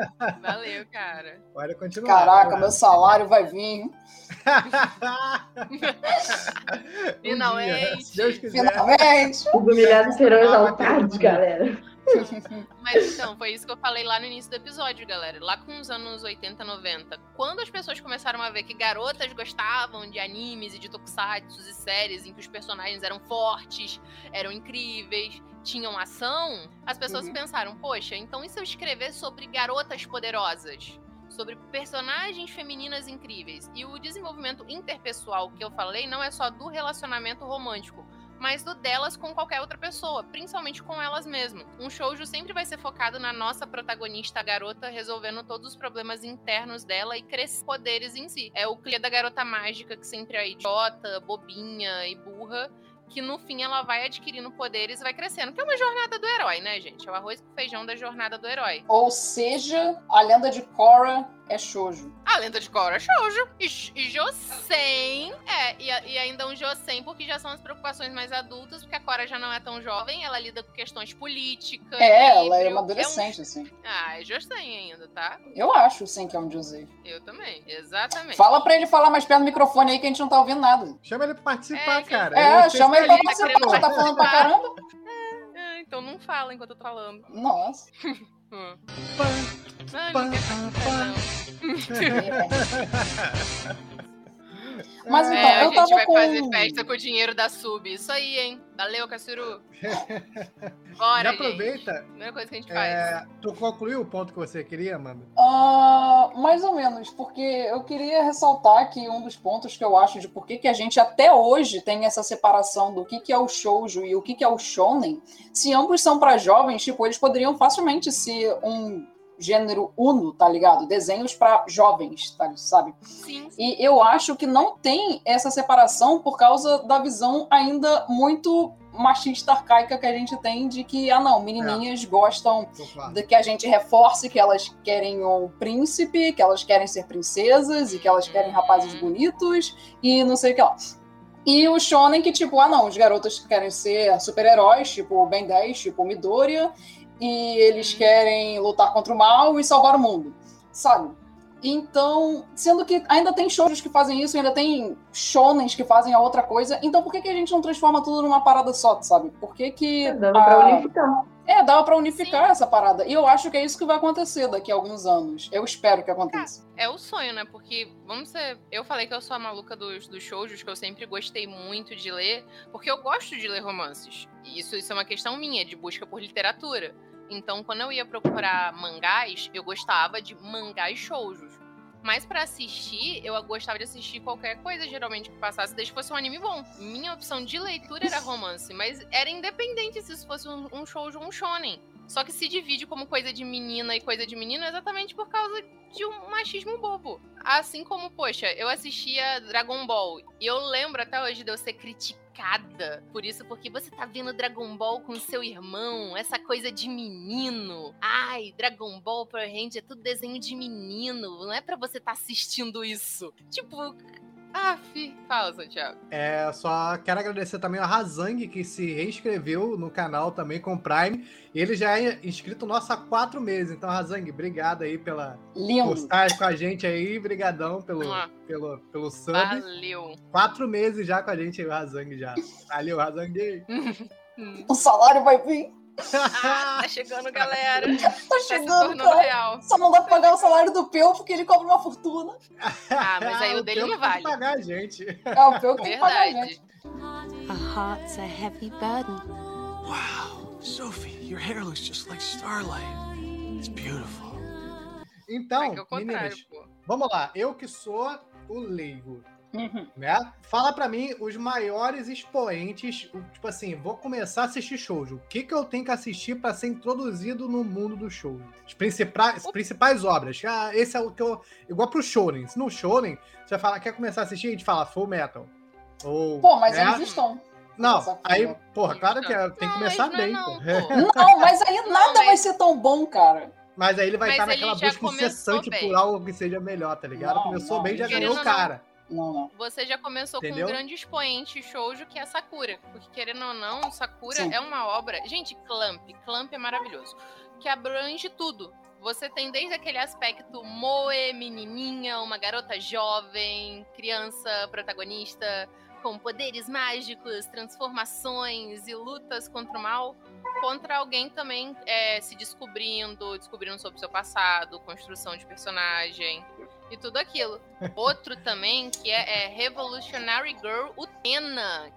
Valeu, cara. Pode continuar. Caraca, vai meu lá. salário vai vir. Um Finalmente. dia, se Deus quiser. Finalmente. Os humilhados serão exaltados, galera. Mas então, foi isso que eu falei lá no início do episódio, galera. Lá com os anos 80, 90. Quando as pessoas começaram a ver que garotas gostavam de animes e de tokusatsu e séries em que os personagens eram fortes, eram incríveis, tinham ação, as pessoas Uhum. pensaram, poxa, então e se eu escrever sobre garotas poderosas? Sobre personagens femininas incríveis. E o desenvolvimento interpessoal que eu falei não é só do relacionamento romântico, mas do delas com qualquer outra pessoa, principalmente com elas mesmas. Um shoujo sempre vai ser focado na nossa protagonista, a garota, resolvendo todos os problemas internos dela e crescer poderes em si. É o clichê da garota mágica que sempre é idiota, bobinha e burra, que no fim ela vai adquirindo poderes e vai crescendo. Que é uma jornada do herói, né, gente? É o arroz com feijão da jornada do herói. Ou seja, a lenda de Korra é shoujo. A lenda de Korra é shoujo. E, e Josen, é, e, e ainda um Josen, porque já são as preocupações mais adultas, porque a Korra já não é tão jovem, ela lida com questões políticas. É, ela é uma um- adolescente, assim. Ah, é Josen ainda, tá? Eu acho, sim, que é um José. Eu também, exatamente. Fala pra ele falar mais perto do microfone aí que a gente não tá ouvindo nada. Chama ele pra participar, É, cara. É, chama ele pra participar. Você tá falando pra caramba? É, então não fala enquanto eu tô falando. Nossa. Hum. Pá, Não, pá, Mas É, então, é, a eu gente tava vai com. fazer festa com o dinheiro da sub. Isso aí, hein? Valeu, Cassiru. Bora, Já gente. aproveita. Primeira coisa que a gente faz. É, tu concluiu o ponto que você queria, Amanda? Ah, mais ou menos, porque eu queria ressaltar que um dos pontos que eu acho de por que, que a gente até hoje tem essa separação do que, que é o shoujo e o que, que é o shonen, se ambos são para jovens, tipo, eles poderiam facilmente ser um gênero uno, tá ligado? Desenhos para jovens, tá, sabe? Sim. E eu acho que não tem essa separação por causa da visão ainda muito machista arcaica que a gente tem de que, ah não, menininhas gostam Concordo. de que a gente reforce que elas querem um príncipe, que elas querem ser princesas e que elas querem rapazes bonitos e não sei o que lá. E o shonen que, tipo, ah não, os garotos querem ser super-heróis, tipo Ben 10, tipo Midoriya, e eles querem lutar contra o mal e salvar o mundo, sabe? Então, sendo que ainda tem shoujos que fazem isso, ainda tem shonens que fazem a outra coisa, então por que, que a gente não transforma tudo numa parada só, sabe? Por que que... Dava pra a- unificar. É, dava pra unificar Sim. essa parada. E eu acho que é isso que vai acontecer daqui a alguns anos. Eu espero que aconteça. É o sonho, né? Porque, vamos ser. Eu falei que eu sou a maluca dos, dos shoujos, que eu sempre gostei muito de ler, porque eu gosto de ler romances. E isso, isso é uma questão minha, de busca por literatura. Então, quando eu ia procurar mangás, eu gostava de mangás shoujos. Mas pra assistir, eu gostava de assistir qualquer coisa, geralmente, que passasse, desde que fosse um anime bom. Minha opção de leitura era romance, mas era independente se isso fosse um, um shoujo ou um shonen. Só que se divide como coisa de menina e coisa de menino exatamente por causa de um machismo bobo. Assim como, poxa, eu assistia Dragon Ball e eu lembro até hoje de eu ser criticada por isso, porque você tá vendo Dragon Ball com seu irmão, essa coisa de menino. Ai, Dragon Ball, Power Ranger, é tudo desenho de menino, não é pra você tá assistindo isso. Tipo, af, fala, Santiago. É, só quero agradecer também ao Razang, que se reinscreveu no canal também com o Prime. Ele já é inscrito nosso há quatro meses. Então, Razang, obrigado aí pela Lindo. postagem com a gente aí. Brigadão pelo, Ah. pelo, pelo sub. Valeu. Quatro meses já com a gente aí, o Razang já. Valeu, Razang. O salário vai vir. Ah, tá chegando, galera. Tá Tá chegando, cara. real. Só não dá pra pagar o salário do Peu porque ele cobra uma fortuna. Ah, mas aí o dele Theo não que tem que vale. pagar a gente. É o Peu que tem que pagar a gente. A heart's a heavy burden. Wow, Sophie, your hair looks just like starlight. It's beautiful. Então, é é o contrário, meninas, pô. vamos lá. Eu que sou o leigo, Uhum. né? Fala pra mim os maiores expoentes. Tipo assim, vou começar a assistir shoujo. O que, que eu tenho que assistir pra ser introduzido no mundo do shoujo? As principais, principais obras. Ah, esse é o que eu. Igual pro shonen. Se no shonen, você fala, quer começar a assistir? A gente fala Full Metal. Ou, Pô, mas né? eles estão. Não, aí, porra, claro que é, tem que Não, começar não é bem, não. Não, mas aí nada mas- vai ser tão bom, cara. Mas aí ele vai Mas estar ele naquela busca incessante bem. por algo que seja melhor, tá ligado? Não, Começou não, bem, já ganhou o não, cara. Não, não. Você já começou com Entendeu? um grande expoente shoujo que é Sakura. Porque, querendo ou não, Sakura Sim. é uma obra. Gente, Clamp. Clamp é maravilhoso. Que abrange tudo. Você tem desde aquele aspecto moe, menininha, uma garota jovem, criança protagonista, com poderes mágicos, transformações e lutas contra o mal, contra alguém também é, se descobrindo, descobrindo sobre o seu passado, construção de personagem e tudo aquilo. Outro também que é, é Revolutionary Girl Utena,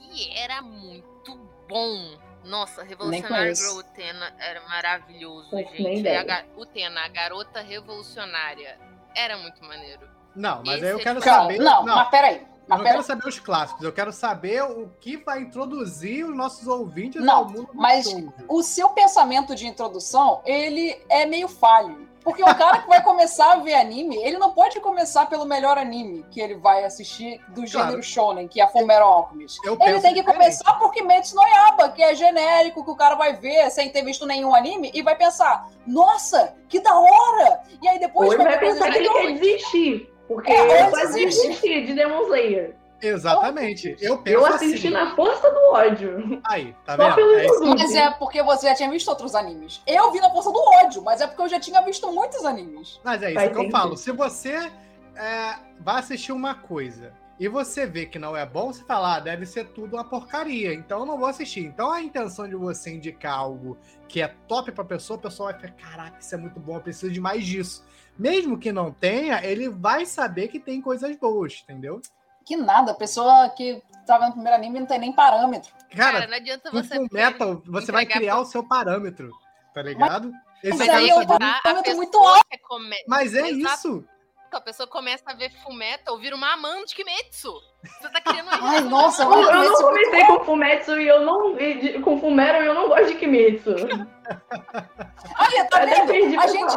que era muito bom. Nossa, Revolutionary. Girl Utena era maravilhoso, Não nem gente. É a Utena, a garota revolucionária. Era muito maneiro. Não, mas Esse aí eu é quero Cara, saber. não, não, mas peraí. eu Mas não peraí. quero saber os clássicos, eu quero saber o que vai introduzir os nossos ouvintes Não, ao mundo do mas o seu pensamento de introdução, ele é meio falho. Porque o cara que vai começar a ver anime, ele não pode começar pelo melhor anime que ele vai assistir do gênero Claro. shonen, que é Fullmetal Alchemist. Eu Ele tem que diferente. começar por Kimetsu no Yaiba, que é genérico, que o cara vai ver sem ter visto nenhum anime e vai pensar, nossa, que da hora! E aí depois Ou ele vai ver coisas pensar que ele quer desistir. Porque É, eu quase desiste. desisti de Demon Slayer. Exatamente. Eu penso Eu assisti assim. na força do ódio. Aí, tá Só vendo? pelo É. Mas é porque você já tinha visto outros animes. Eu vi na força do ódio, mas é porque eu já tinha visto muitos animes. Mas é isso Faz que eu falo. Se você é, vai assistir uma coisa e você vê que não é bom, você fala, ah, deve ser tudo uma porcaria, então eu não vou assistir. Então a intenção de você indicar algo que é top pra pessoa, a pessoa vai ficar, caraca, isso é muito bom, eu preciso de mais disso. Mesmo que não tenha, ele vai saber que tem coisas boas, entendeu? Que nada, a pessoa que tava no primeiro anime não tem nem parâmetro. Cara, Cara, não adianta você. Full Metal, você vai criar pro- o seu parâmetro, tá ligado? Esse Mas aí vou- a parâmetro muito alto. come- Mas é Exato. isso. A pessoa começa a ver Fullmetal, vira uma amante de Kimetsu. Você tá querendo Ai, nossa, Eu, mas- eu não comecei com Fumetsu e eu não. e de- Com Fumero e eu não gosto de Kimetsu. Olha, tá Eu até vendo? perdi A gente,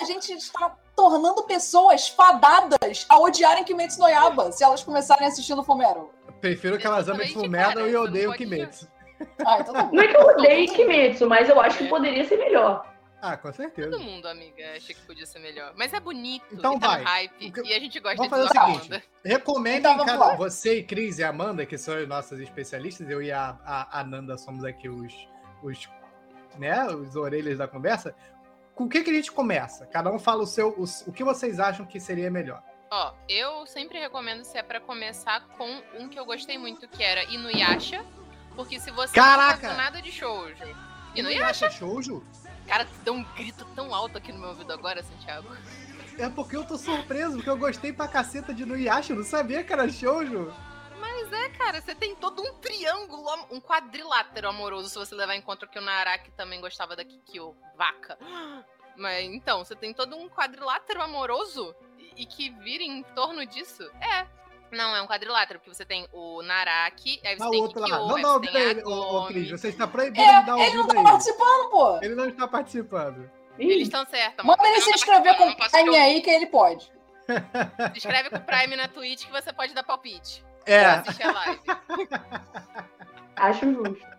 a gente está tornando pessoas fadadas a odiarem Kimetsu no Yaba se elas começarem assistindo Fumero. Prefiro que elas amem cara, e pode Kimetsu. Ah, então tá. Não é que eu odeie Kimetsu, mas eu acho que poderia ser melhor. Ah, com certeza. Todo mundo, amiga, acha que podia ser melhor. Mas é bonito, Então e tá vai. hype, e a gente gosta Vamos de fazer o seguinte. Amanda. Recomendem Então, cada lá. você e Cris e Amanda, que são as nossas especialistas, eu e a, a, a Nanda somos aqui os, os, né, os orelhas da conversa. Com o que, que a gente começa? Cada um fala o seu, o, o que vocês acham que seria melhor. Ó, eu sempre recomendo se é pra começar com um que eu gostei muito, que era Inuyasha. Porque se você Caraca! não tá nada de shoujo... Inuyasha? acha shoujo? Cara, tu deu um grito tão alto aqui no meu ouvido agora, Santiago. É porque eu tô surpreso, porque eu gostei pra caceta de Nuyasha, eu não sabia que era shoujo. Mas é, cara, você tem todo um triângulo, um quadrilátero amoroso, se você levar em conta que o Naraki também gostava da Kikyo, vaca. Mas então, você tem todo um quadrilátero amoroso e, e que vira em torno disso. É. Não, é um quadrilátero, porque você tem o Naraki, aí você o tem outro lá. Kikyo, Não dá ouvido a a ele, ô. Cris. Você está proibido É, de dar ele ouvido não a tá ele. participando, pô. Ele não está participando. Eles estão certos, amor. Manda ele se não inscrever com não o Prime aí que ele pode. Se inscreve com o Prime na Twitch que você pode dar palpite. É, Pra assistir a live. acho justo.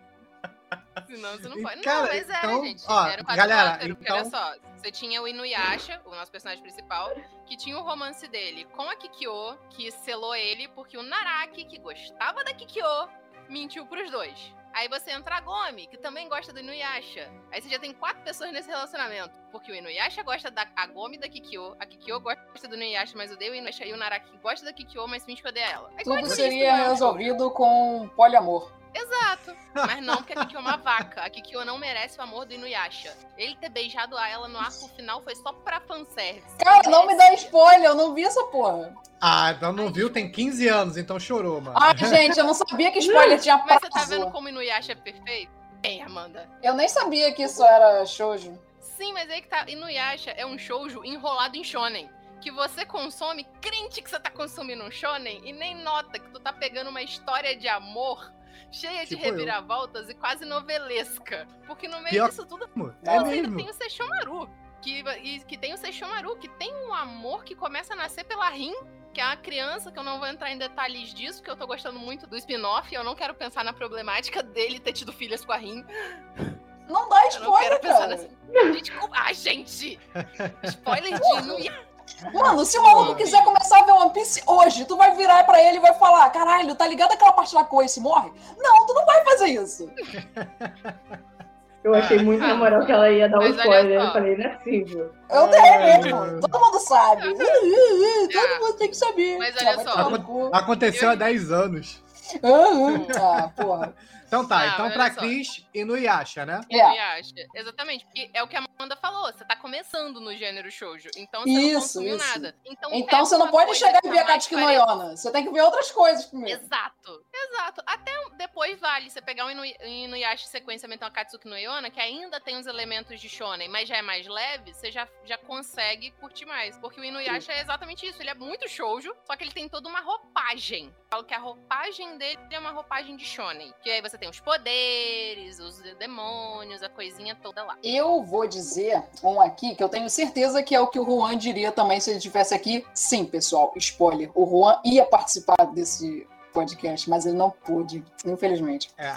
Senão você não E, pode. cara, não, mas era, então, gente. ó, era um galera, quadrilátero, porque olha então- só. Você tinha o Inuyasha, o nosso personagem principal, que tinha o romance dele com a Kikyo, que selou ele, porque o Naraki, que gostava da Kikyo, mentiu pros dois. Aí você entra a Gomi, que também gosta do Inuyasha. Aí você já tem quatro pessoas nesse relacionamento. Porque o Inuyasha gosta da a Gomi da Kikyo, a Kikyo gosta do Inuyasha, mas odeia o Inuyasha, e o Naraki gosta da Kikyo, mas finge que odeia ela. É Tudo seria é um resolvido com poliamor. Exato. Mas não, porque a Kikyo é uma vaca. A Kikyo não merece o amor do Inuyasha. Ele ter beijado a ela no arco final foi só pra fanservice. Cara, não me dá spoiler, eu não vi essa porra. Ah, então não viu, tem 15 anos, então chorou, mano. Ai, gente, eu não sabia que spoiler tinha Mas você tá prazo. vendo como o Inuyasha é perfeito? Bem, Amanda. Eu nem sabia que isso era shoujo. Sim, mas aí que tá. Inuyasha é um shoujo enrolado em shonen. Que você consome, crente que você tá consumindo um shonen, e nem nota que tu tá pegando uma história de amor cheia de Tipo eu. reviravoltas e quase novelesca. Porque no meio Pior- disso tudo É Você ainda mesmo. tem o Seishomaru. Que, e, que tem o Seishomaru, que tem um amor que começa a nascer pela Rin, que é uma criança, que eu não vou entrar em detalhes disso, porque eu tô gostando muito do spin-off, e eu não quero pensar na problemática dele ter tido filhas com a Rin. Não dá Eu não spoiler, quero pensar nessa. Gente, como- ah, gente! Spoiler de Inuyasha. Mano, se o maluco quiser começar a ver One Piece hoje, tu vai virar pra ele e vai falar: caralho, tá ligado aquela parte lá que o Ace morre? Não, tu não vai fazer isso. Eu achei muito na moral que ela ia dar um spoiler. Eu falei, não é possível. Eu tenho ai. mesmo. Todo mundo sabe. Uh, uh, uh, Todo Ah. mundo tem que saber. Mas Ah, olha só. Aconteceu há 10 anos. Ah. Ah, porra. Então tá, Ah, então pra só. Cris e no Yasha, né? É. Inuyasha. Exatamente, porque é o que a Amanda falou, você tá começando no gênero shoujo, então você não Isso, consumiu isso. nada. Então, Então você não pode chegar e ver a Katsuki no. Yona. Você tem que ver outras coisas primeiro. Exato, exato. Até depois vale você pegar o Inu- Inuyasha sequência a Katsuki no Yona, que ainda tem os elementos de shonen, mas já é mais leve, você já, já consegue curtir mais. Porque o Inuyasha é exatamente isso, ele é muito shoujo, só que ele tem toda uma roupagem. Eu falo que a roupagem dele é uma roupagem de shonen. Que aí você tem os poderes, os demônios, a coisinha toda lá. Eu vou dizer um aqui que eu tenho certeza que é o que o Juan diria também se ele estivesse aqui. Sim, pessoal, spoiler. O Juan ia participar desse podcast, mas ele não pôde, infelizmente. É.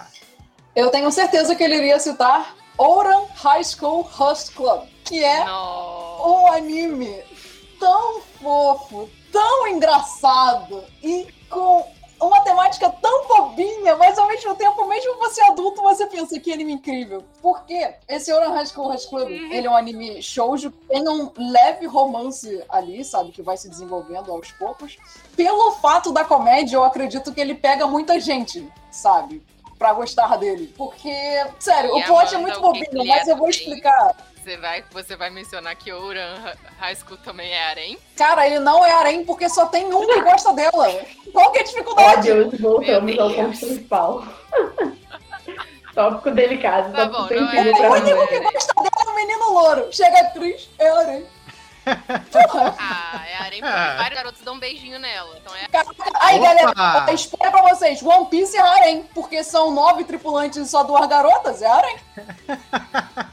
Eu tenho certeza que ele iria citar Ouran High School Host Club, que é Nossa. um anime tão fofo, tão engraçado e com uma temática tão bobinha, mas ao mesmo tempo, mesmo você adulto, você pensa que anime incrível. Porque esse Ouran High School Host Club, ele é um anime shoujo, tem um leve romance ali, sabe, que vai se desenvolvendo aos poucos. Pelo fato da comédia, eu acredito que ele pega muita gente, sabe? Pra gostar dele. Porque, sério, E o plot é muito bobinho, que é mas eu vou explicar. Você vai, você vai mencionar que Ouran High School também é harém? Cara, ele não é harém porque só tem um que gosta dela. Qual que é a dificuldade? Deus, voltamos Meu ao ponto principal. Tópico delicado, Tá tópico bom, não sensível é- pra O único que gosta dela é o menino louro. Chega a Cris, é harém. Ah, é harém porque vários garotos dão um beijinho nela. Então é Aí, Opa! galera, espera pra vocês. One Piece é harém, porque são nove tripulantes e só duas garotas, é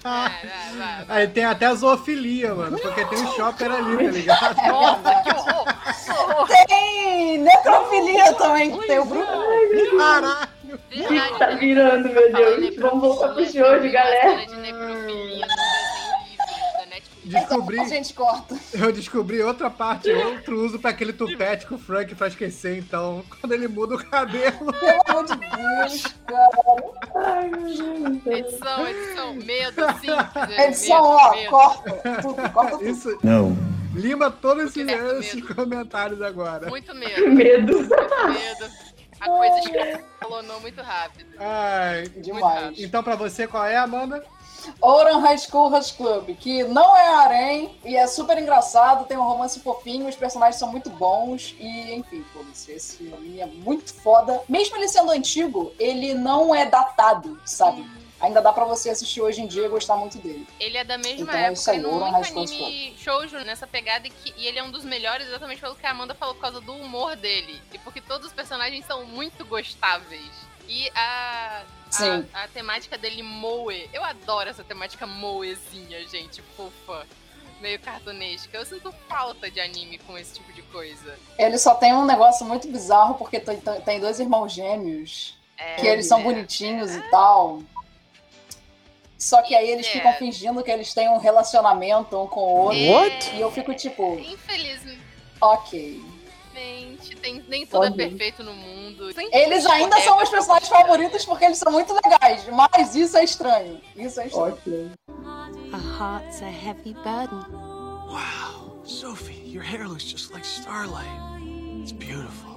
vai, vai. Aí tem até a zoofilia, mano, porque tem um shopper ali, tá ligado? Nossa, que horror! Que horror! Tem necrofilia também, que tem o Bruno. Caraca! O que tá né? virando, meu Deus? Vamos voltar pro show vi uma galera. de necrofilia Descobri, A gente corta. eu descobri outra parte, outro uso pra aquele tupete que o Frank faz esquecer, então, quando ele muda o cabelo. Pelo amor de Deus, cara. Ai, meu Deus. Edição, edição, medo, sim. Edição, ó, corta. Tudo, corta tudo. Isso, No. lima todos esses, Muito esses medo. comentários agora. Muito medo, Medo. muito medo. A coisa escalonou muito rápido. Ai, Demais. então pra você, qual é, Amanda? Oran High School Rush Club, que não é harém e é super engraçado, tem um romance fofinho, os personagens são muito bons e, enfim, foda-se, esse anime é muito foda. Mesmo ele sendo antigo, ele não é datado, sabe? Ainda dá pra você assistir hoje em dia e gostar muito dele. Ele é da mesma Então, isso época High School anime shoujo nessa pegada e, que, e ele é um dos melhores exatamente pelo que a Amanda falou, por causa do humor dele. E porque todos os personagens são muito gostáveis. E a, Sim. a, a temática dele moe. Eu adoro essa temática moezinha, gente, fofa. Meio cartunesca. Eu sinto falta de anime com esse tipo de coisa. Ele só tem um negócio muito bizarro, porque tem, tem dois irmãos gêmeos, É, que eles são é. bonitinhos e tal. Só que aí eles É. ficam fingindo que eles têm um relacionamento um com o outro. É, E eu fico tipo, Infelizmente, ok. Tem, nem tudo é Ok. perfeito no mundo. Eles ainda são meus personagens favoritos porque eles são muito legais, mas isso é estranho. Isso é estranho. Ok. Our heart's a heavy burden. Wow. Sophie, your hair looks just like starlight. It's beautiful.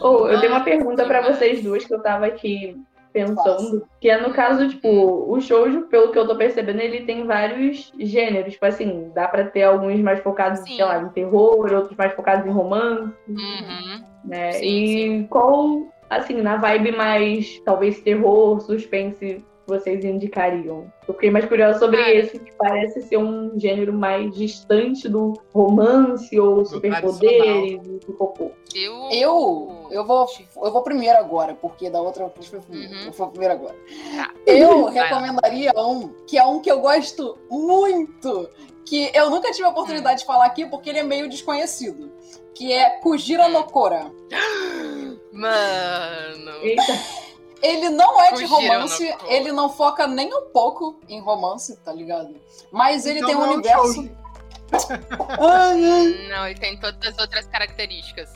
Ou eu tenho uma pergunta pra vocês duas que eu tava aqui pensando, que é no caso, tipo, o shoujo, pelo que eu tô percebendo, ele tem vários gêneros, tipo assim, dá pra ter alguns mais focados, Sim. sei lá, em terror, outros mais focados em romance, Uhum. né? Sim, e qual, assim, na vibe mais, talvez, terror, suspense, vocês indicariam? Eu fiquei mais curiosa sobre Cara. esse, que parece ser um gênero mais distante do romance ou superpoderes e do cocô. Eu. Eu, eu vou, eu vou primeiro agora, porque da outra vez foi primeiro. Uhum. Eu vou primeiro agora. Tá. Eu recomendaria um, que é um que eu gosto muito, que eu nunca tive a oportunidade de falar aqui porque ele é meio desconhecido, que é Kujira no Kora. Mano. Eita, Ele não é de romance, ele não foca nem um pouco em romance, tá ligado? Mas ele Então tem um é universo. Não, e tem todas as outras características.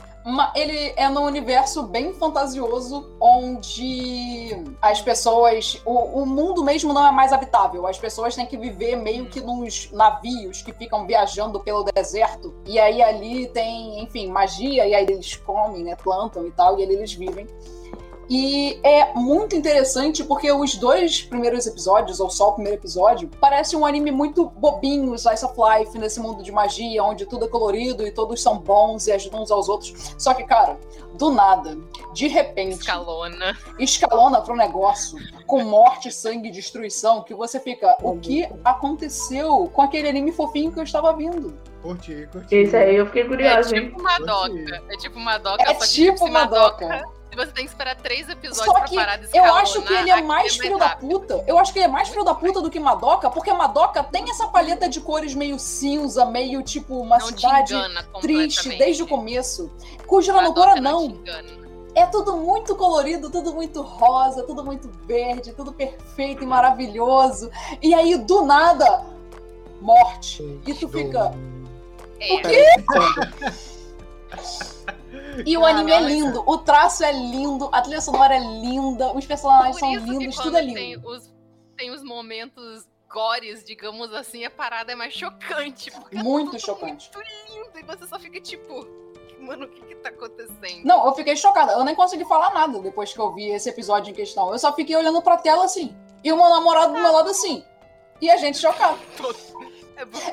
Ele é num universo bem fantasioso, onde as pessoas. O, o mundo mesmo não é mais habitável. As pessoas têm que viver meio que nos navios que ficam viajando pelo deserto. E aí ali tem, enfim, magia, e aí eles comem, né? Plantam e tal, e ali eles vivem. E é muito interessante porque os dois primeiros episódios, ou só o primeiro episódio, parece um anime muito bobinho, slice of life, nesse mundo de magia, onde tudo é colorido e todos são bons e ajudam uns aos outros. Só que, cara, do nada, de repente, Escalona. escalona pro negócio com morte, sangue e destruição, que você fica, o que aconteceu com aquele anime fofinho que eu estava vindo? Curti, curti. esse aí eu fiquei É curiosa, hein? tipo Madoka. É tipo Madoka, É só que tipo se Madoka. Você tem que esperar três episódios Só pra que parar de eu acho que ele é mais filho da puta. Eu acho que ele é mais filho da puta do que Madoka, porque Madoka tem essa paleta de cores meio cinza, meio tipo uma Não cidade triste desde o começo. Cuja Madoka Loucura não. É tudo muito colorido, tudo muito rosa, tudo muito verde, tudo perfeito e maravilhoso. E aí, do nada, morte. E tu fica. É, O quê? E o Não, anime é lindo, o traço é lindo, a trilha sonora é linda, os personagens são lindos, tudo é Tem lindo. os, tem os momentos gores, digamos assim, a parada é mais chocante. É Muito tudo chocante. Muito lindo. E você só fica tipo, mano, o que que tá acontecendo? Não, eu fiquei chocada. Eu nem consegui falar nada depois que eu vi esse episódio em questão. Eu só fiquei olhando pra tela assim. E o meu namorado do meu lado assim. E a gente chocado.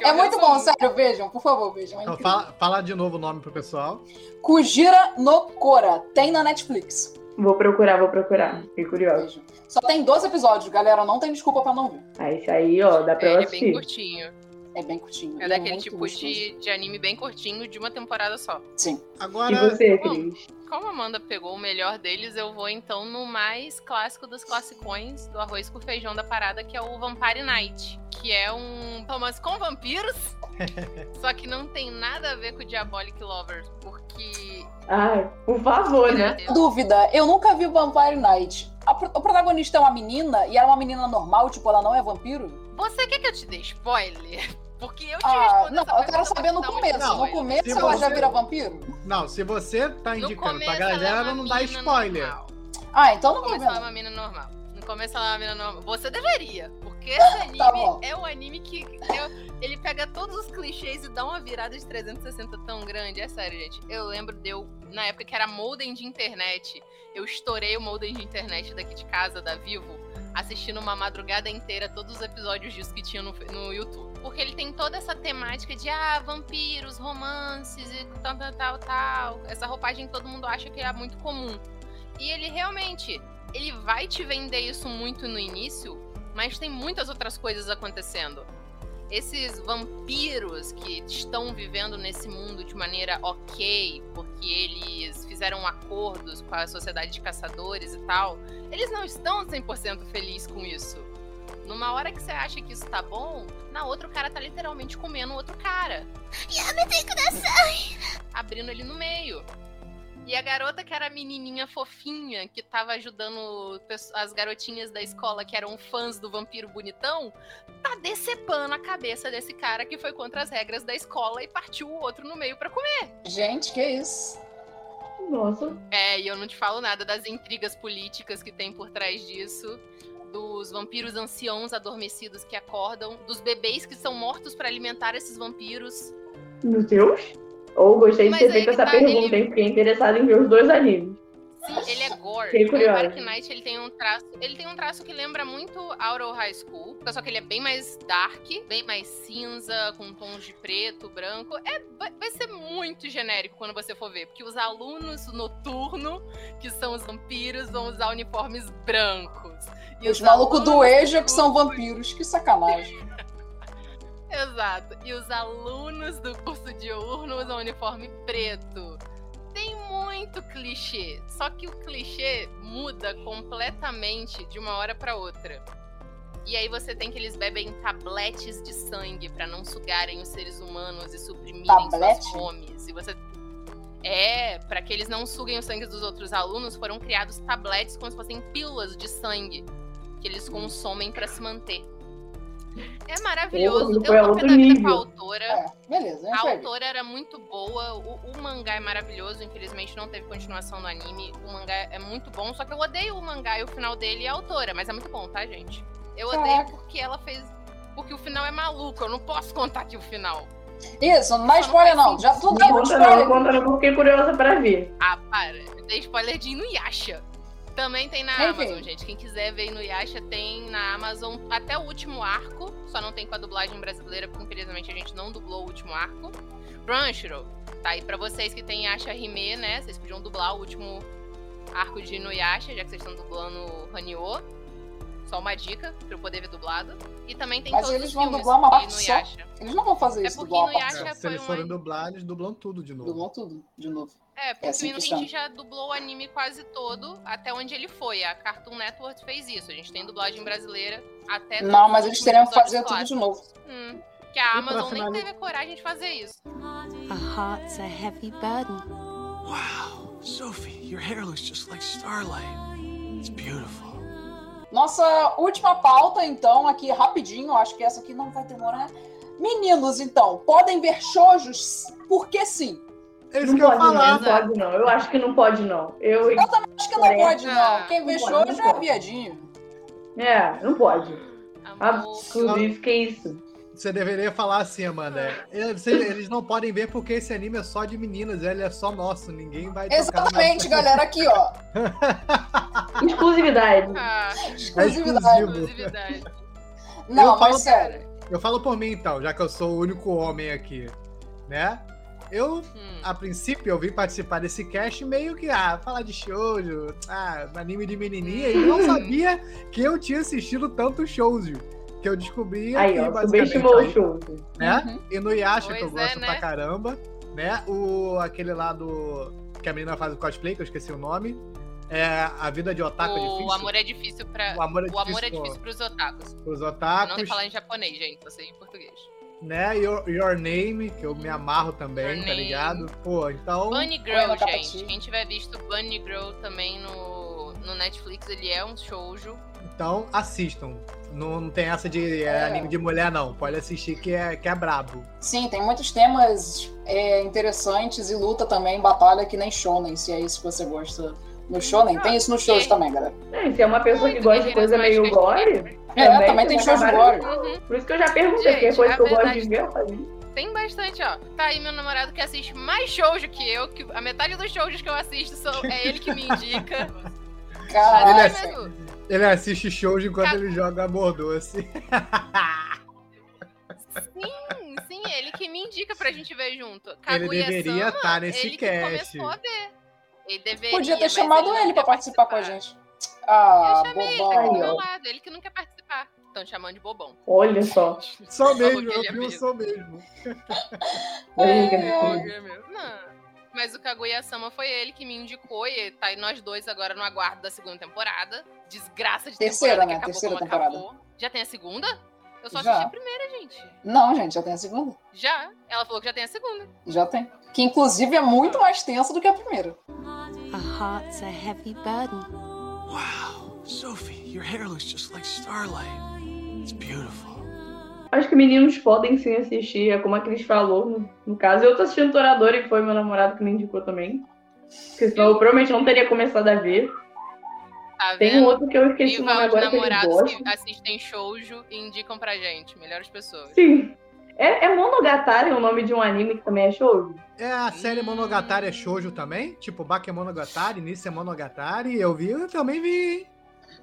É eu muito bom, sério, vejam, por favor, vejam. É Então, fala, fala de novo o nome pro pessoal. Kujira no Kora, tem na Netflix. Vou procurar, vou procurar. Fiquei curiosa. Vejam. Só tem 12 episódios, galera, não tem desculpa pra não ver. Ah, esse aí, ó, dá pra É, eu ele é bem assistir. curtinho. É bem curtinho. É e daquele tipo de, de anime bem curtinho de uma temporada só. Sim. E Agora, você, bom. Como a Amanda pegou o melhor deles, eu vou então no mais clássico dos classicões do arroz com feijão da parada, que é o Vampire Night. Que é um romance com vampiros, só que não tem nada a ver com o Diabolic Lovers, porque. Ai, por favor, né? Dúvida, eu nunca vi Vampire Night. Pro- o protagonista é uma menina e ela é uma menina normal, tipo, ela não é vampiro? Você quer que eu te dê spoiler? Porque eu te Ah, respondo não, essa eu quero saber no começo. Não, no começo ela já você- vira vampiro? não, se você tá No indicando começo pra ela é galera, não dá spoiler. normal. Ah, então No não vou começo ver. ela é uma menina normal. No começo ela é uma menina normal. Você deveria, porque esse anime Tá é um anime que eu- ele pega todos os clichês e dá uma virada de 360 tão grande. É sério, gente. Eu lembro de eu, na época que era modem de internet, eu estourei o modem de internet daqui de casa, da Vivo, assistindo uma madrugada inteira todos os episódios disso que tinha no, no YouTube. Porque ele tem toda essa temática de, ah, vampiros, romances e tal, tal, tal, tal. Essa roupagem que todo mundo acha que é muito comum. E ele realmente, ele vai te vender isso muito no início, mas tem muitas outras coisas acontecendo. Esses vampiros que estão vivendo nesse mundo de maneira ok, porque eles fizeram acordos com a sociedade de caçadores e tal, eles não estão 100% felizes com isso. Numa hora que você acha que isso tá bom, na outra o cara tá literalmente comendo o outro cara. Abrindo ele no meio. E a garota que era a menininha fofinha, que tava ajudando as garotinhas da escola que eram fãs do vampiro bonitão, tá decepando a cabeça desse cara que foi contra as regras da escola e partiu o outro no meio pra comer. Gente, que isso? Nossa. É, e eu não te falo nada das intrigas políticas que tem por trás disso, dos vampiros anciãos adormecidos que acordam, dos bebês que são mortos pra alimentar esses vampiros. Meu Deus. Ou gostei de Mas ter feito essa tá, pergunta, ele- hein? Fiquei interessada em ver os dois animes. Sim, ele é gore. O. Vampire Knight, ele tem um traço, ele tem um traço que lembra muito Outer High School, só que ele é bem mais dark, bem mais cinza, com tons de preto, branco. É, vai, ser muito genérico quando você for ver, porque os alunos noturno, que são os vampiros, vão usar uniformes brancos. E os malucos do Eja que são vampiros. Que sacanagem. Exato. E os alunos do curso diurno usam uniforme preto. Muito clichê. Só que o clichê muda completamente de uma hora pra outra. E aí você tem que eles bebem tabletes de sangue pra não sugarem os seres humanos e suprimirem Tablete? suas fomes. E você é, pra que eles não suguem o sangue dos outros alunos, foram criados tabletes como se fossem pílulas de sangue que eles consomem pra se manter. É maravilhoso. Eu foi tô outro vida com a autora. É, beleza, a autora era muito boa, o, o mangá é maravilhoso, infelizmente não teve continuação no anime. O mangá é muito bom, só que eu odeio o mangá e o final dele e a autora, mas é muito bom, tá, gente? Eu odeio Caraca. porque ela fez. Porque o final é maluco, eu não posso contar aqui o final. Isso, não dá spoiler não. Já tudo Não conta não, conta não, porque eu fiquei curiosa pra ver. Ah, para. Eu dei spoiler de Inuyasha. Também tem na Enfim. Amazon, gente. Quem quiser ver Inuyasha tem na Amazon até o último arco. Só não tem com a dublagem brasileira, porque infelizmente a gente não dublou o último arco. Brunchero, tá aí pra vocês que tem Yasha Hime, né? Vocês podiam dublar o último arco de Inuyasha, já que vocês estão dublando Hanyo. Só uma dica pra eu poder ver dublado. E também tem Mas todos eles os vão dublar uma parte só? Eles não vão fazer É isso, porque dublar uma no parte Yasha- só. É, se foi eles um forem dublar, eles dublam tudo de novo. Dublam tudo, de novo. É, porque assim o já dublou o anime quase todo até onde ele foi. A Cartoon Network fez isso. A gente tem dublagem brasileira até. Não, mas eles teriam que fazer tudo de novo. Hum, que a Amazon nem teve coragem de fazer isso. A heart's a heavy burden. Wow, Sophie, your hair looks just like starlight. It's beautiful. Nossa última pauta, então, aqui rapidinho. Acho que essa aqui não vai demorar. Meninos, então, podem ver shoujos porque sim. É isso Não que eu pode não, falar. não pode não. Eu acho que não pode não. Eu, Eu também acho que não É. pode, não. Quem vê shoujo não é viadinho. é, não pode. Absurdo isso, que isso? Você deveria falar assim, Amanda. Eles, eles não podem ver porque esse anime é só de meninas, ele é só nosso. Ninguém vai Exatamente, galera. Aqui, ó. Exclusividade. Ah, É Exclusividade. exclusivo. exclusividade. Não, Eu falo- mas sério. eu falo por mim então, já que eu sou o único homem aqui, né? Eu, Hum. a princípio, eu vim participar desse cast meio que, ah, falar de shoujo, ah, anime de menininha, e não sabia que eu tinha assistido tanto shoujo. Que eu descobri Aí, aqui, ó, basicamente, aí, o show. né? Uhum. E no Yasha, que eu Pois é, gosto né? pra caramba, né? O, aquele lá do... que a menina faz o cosplay, que eu esqueci o nome. É A Vida de Otaku é O Difícil. amor é difícil pra. O amor é O amor é difícil difícil pros otakus. pros Eu não otakus, sei falar em japonês, gente, eu sei em português. Né? Your, Your Name, que eu me amarro também, Your tá Name. ligado? Pô, então... Bunny Girl, no gente. Quem tiver visto Bunny Girl também no, no Netflix, ele é um shoujo. Então, assistam. Não, não tem essa de é, É. anime de mulher, não. Pode assistir que é, que é brabo. Sim, tem muitos temas é, interessantes e luta também, batalha que nem shonen, se é isso que você gosta. No shonen, tem isso no shoujo também, galera. É, se é uma pessoa que gosta de coisa meio gore, É, também tem shoujo acabaram gore. de- Uhum. Por isso que eu já perguntei, porque é Gente, coisa a que eu gosto de ver, eu fazia. Tem bastante, ó. Tá aí meu namorado que assiste mais shoujo que eu, que a metade dos shoujos que eu assisto são, é ele que me indica. Caraca. Ele é- Ele assiste shows enquanto Cap- ele joga amor doce. Sim, sim, é ele que me indica pra gente ver junto. Ele Kaguya deveria Sama, estar nesse ele cast. que começou a ver. Ele deveria, Podia ter chamado não ele pra quer participar com a gente. Ah, Eu chamei, ele tá bobão. aqui do meu lado, ele que não quer participar. Estão chamando de bobão. Olha só. Falou mesmo, que eu é vi, eu mesmo. sou mesmo. Olha, ai. Não. Mas o Kaguya-sama foi ele que me indicou e tá aí nós dois agora no aguardo da segunda temporada. Desgraça de Terceira, temporada que né? acabou Terceira como temporada. acabou. Já tem a segunda? Eu só Já. assisti a primeira, gente. Não, gente, já tem a segunda. Já. Ela falou que já tem a segunda. Já tem. Que inclusive é muito mais tensa do que a primeira. A heart's a heavy burden. Wow, Sophie, your hair looks just like starlight. It's beautiful. Acho que meninos podem sim assistir, é como a Cris falou, no, no caso. Eu tô assistindo Toradora, que foi meu namorado que me indicou também. Porque senão eu provavelmente não teria começado a ver. Tá Tem um outro que eu esqueci o Viva nome os agora namorados que assistem shoujo e indicam pra gente. Melhores pessoas. Sim. É, é Monogatari o nome de um anime que também é shoujo? É a série. Monogatari é shoujo também? Tipo, Bakemonogatari, Nice é Monogatari. Eu vi, eu também vi.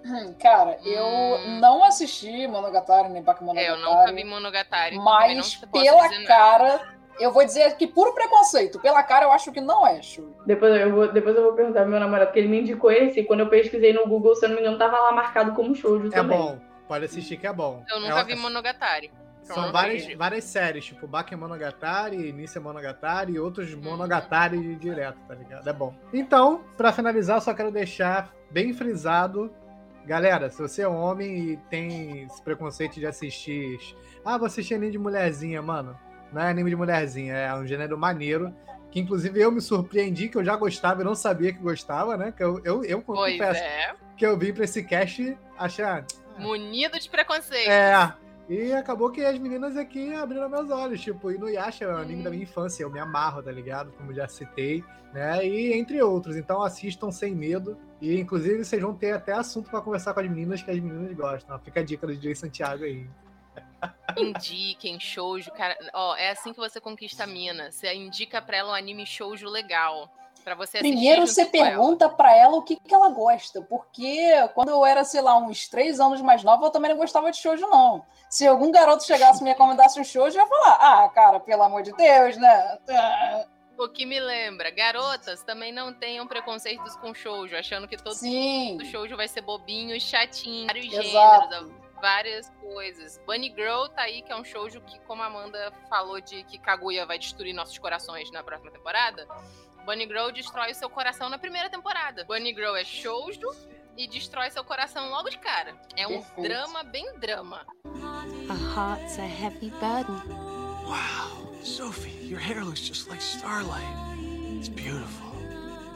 Hum, Cara, eu Hum. não assisti Monogatari nem É, Bakemonogatari. eu nunca vi Monogatari. Mas pela nada. cara, eu vou dizer que puro preconceito. Pela cara, eu acho que não é, Shu. Depois eu vou, depois eu vou perguntar pro meu namorado, porque ele me indicou esse, e quando eu pesquisei no Google, se eu não me engano, tava lá marcado como shoujo É também. bom. Pode assistir que é bom. Eu nunca É- vi Monogatari. Então São várias, várias séries, tipo Bakemonogatari, Nice Monogatari e outros Hum. Monogatari direto, tá ligado? É bom. Então, pra finalizar, só quero deixar bem frisado. Galera, se você é homem e tem esse preconceito de assistir. Ah, vou assistir anime de mulherzinha, mano. Não é anime de mulherzinha, é um gênero maneiro. Que inclusive eu me surpreendi que eu já gostava e não sabia que gostava, né? Que eu, eu, eu confesso é. que eu vim pra esse cast achar. Munido de preconceito. É. E acabou que as meninas aqui abriram meus olhos. Tipo, e no Yasha é um anime da minha infância. Eu me amarro, tá ligado? Como já citei, né? E entre outros. Então assistam sem medo. E inclusive vocês vão ter até assunto pra conversar com as meninas que as meninas gostam. Fica a dica do DJ Santiago aí. Indiquem shoujo, cara. Ó, é assim que você conquista a mina. Você indica pra ela um anime shoujo legal. Pra você assistir Primeiro você pergunta pra ela o que, que ela gosta. Porque quando eu era, sei lá, uns três anos mais nova, eu também não gostava de shoujo, não. Se algum garoto chegasse e me recomendasse um shoujo, eu ia falar, ah, cara, pelo amor de Deus, né? O que me lembra, garotas também não tenham preconceitos com shoujo, achando que todo Sim. shoujo vai ser bobinho e chatinho, vários Exato. gêneros, várias coisas. Bunny Girl tá aí, que é um shoujo que, como a Amanda falou de que Kaguya vai destruir nossos corações na próxima temporada, Bunny Girl destrói o seu coração na primeira temporada. Bunny Girl é shoujo e destrói seu coração logo de cara. É um Perfeito. drama bem drama. A heart's a heavy burden. Wow, Sophie, your hair looks just like starlight. It's beautiful.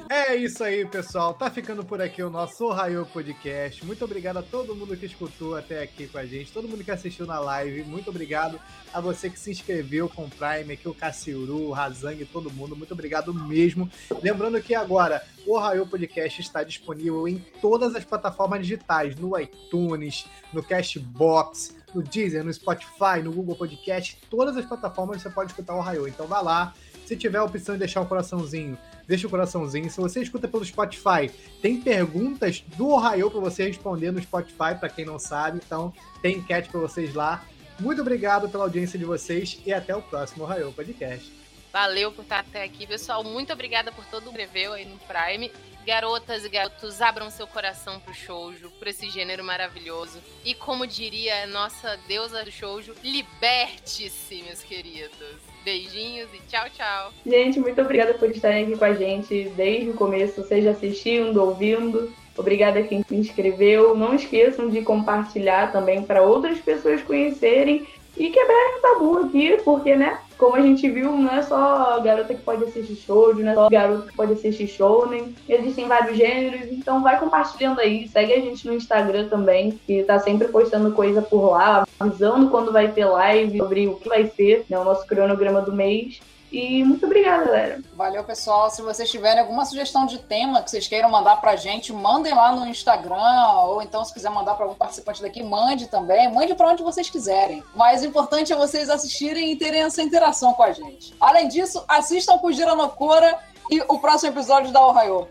É isso aí, pessoal. Tá ficando por aqui o nosso Ohio Podcast. Muito obrigado a todo mundo que escutou até aqui com a gente, todo mundo que assistiu na live. Muito obrigado a você que se inscreveu com o Prime, aqui o Cassiuru, o Razang, todo mundo. Muito obrigado mesmo. Lembrando que agora o Ohio Podcast está disponível em todas as plataformas digitais, no iTunes, no Cashbox, no Deezer, no Spotify, no Google Podcast, todas as plataformas você pode escutar o Ohio. Então vai lá. Se tiver a opção de deixar um coraçãozinho, deixa o coraçãozinho. Se você escuta pelo Spotify, tem perguntas do Ohio para você responder no Spotify, para quem não sabe. Então, tem enquete para vocês lá. Muito obrigado pela audiência de vocês e até o próximo Raio Podcast. Valeu por estar até aqui, pessoal. Muito obrigada por todo o review aí no Prime. Garotas e garotos, abram seu coração pro shoujo, por esse gênero maravilhoso. E como diria a nossa deusa do shoujo, liberte-se, meus queridos. Beijinhos e tchau, tchau. Gente, muito obrigada por estarem aqui com a gente desde o começo, seja assistindo, ouvindo. Obrigada a quem se inscreveu. Não esqueçam de compartilhar também para outras pessoas conhecerem e quebrar o tabu aqui, porque, né? Como a gente viu, não é só garota que pode assistir show, não é só garoto que pode assistir shounen. Existem vários gêneros, então vai compartilhando aí. Segue a gente no Instagram também, que tá sempre postando coisa por lá, avisando quando vai ter live, sobre o que vai ser, né, o nosso cronograma do mês. E muito obrigada, galera. Valeu, pessoal. Se vocês tiverem alguma sugestão de tema que vocês queiram mandar pra gente, mandem lá no Instagram, ou então se quiser mandar para algum participante daqui, mande também. Mande para onde vocês quiserem. Mas o importante é vocês assistirem e terem essa interação com a gente. Além disso, assistam com Giranokora e o próximo episódio da Ohio.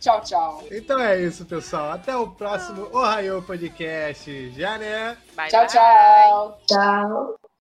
Tchau, tchau. Então é isso, pessoal. Até o próximo Ohio Podcast. Já, né? Bye, Tchau, bye. tchau. Tchau.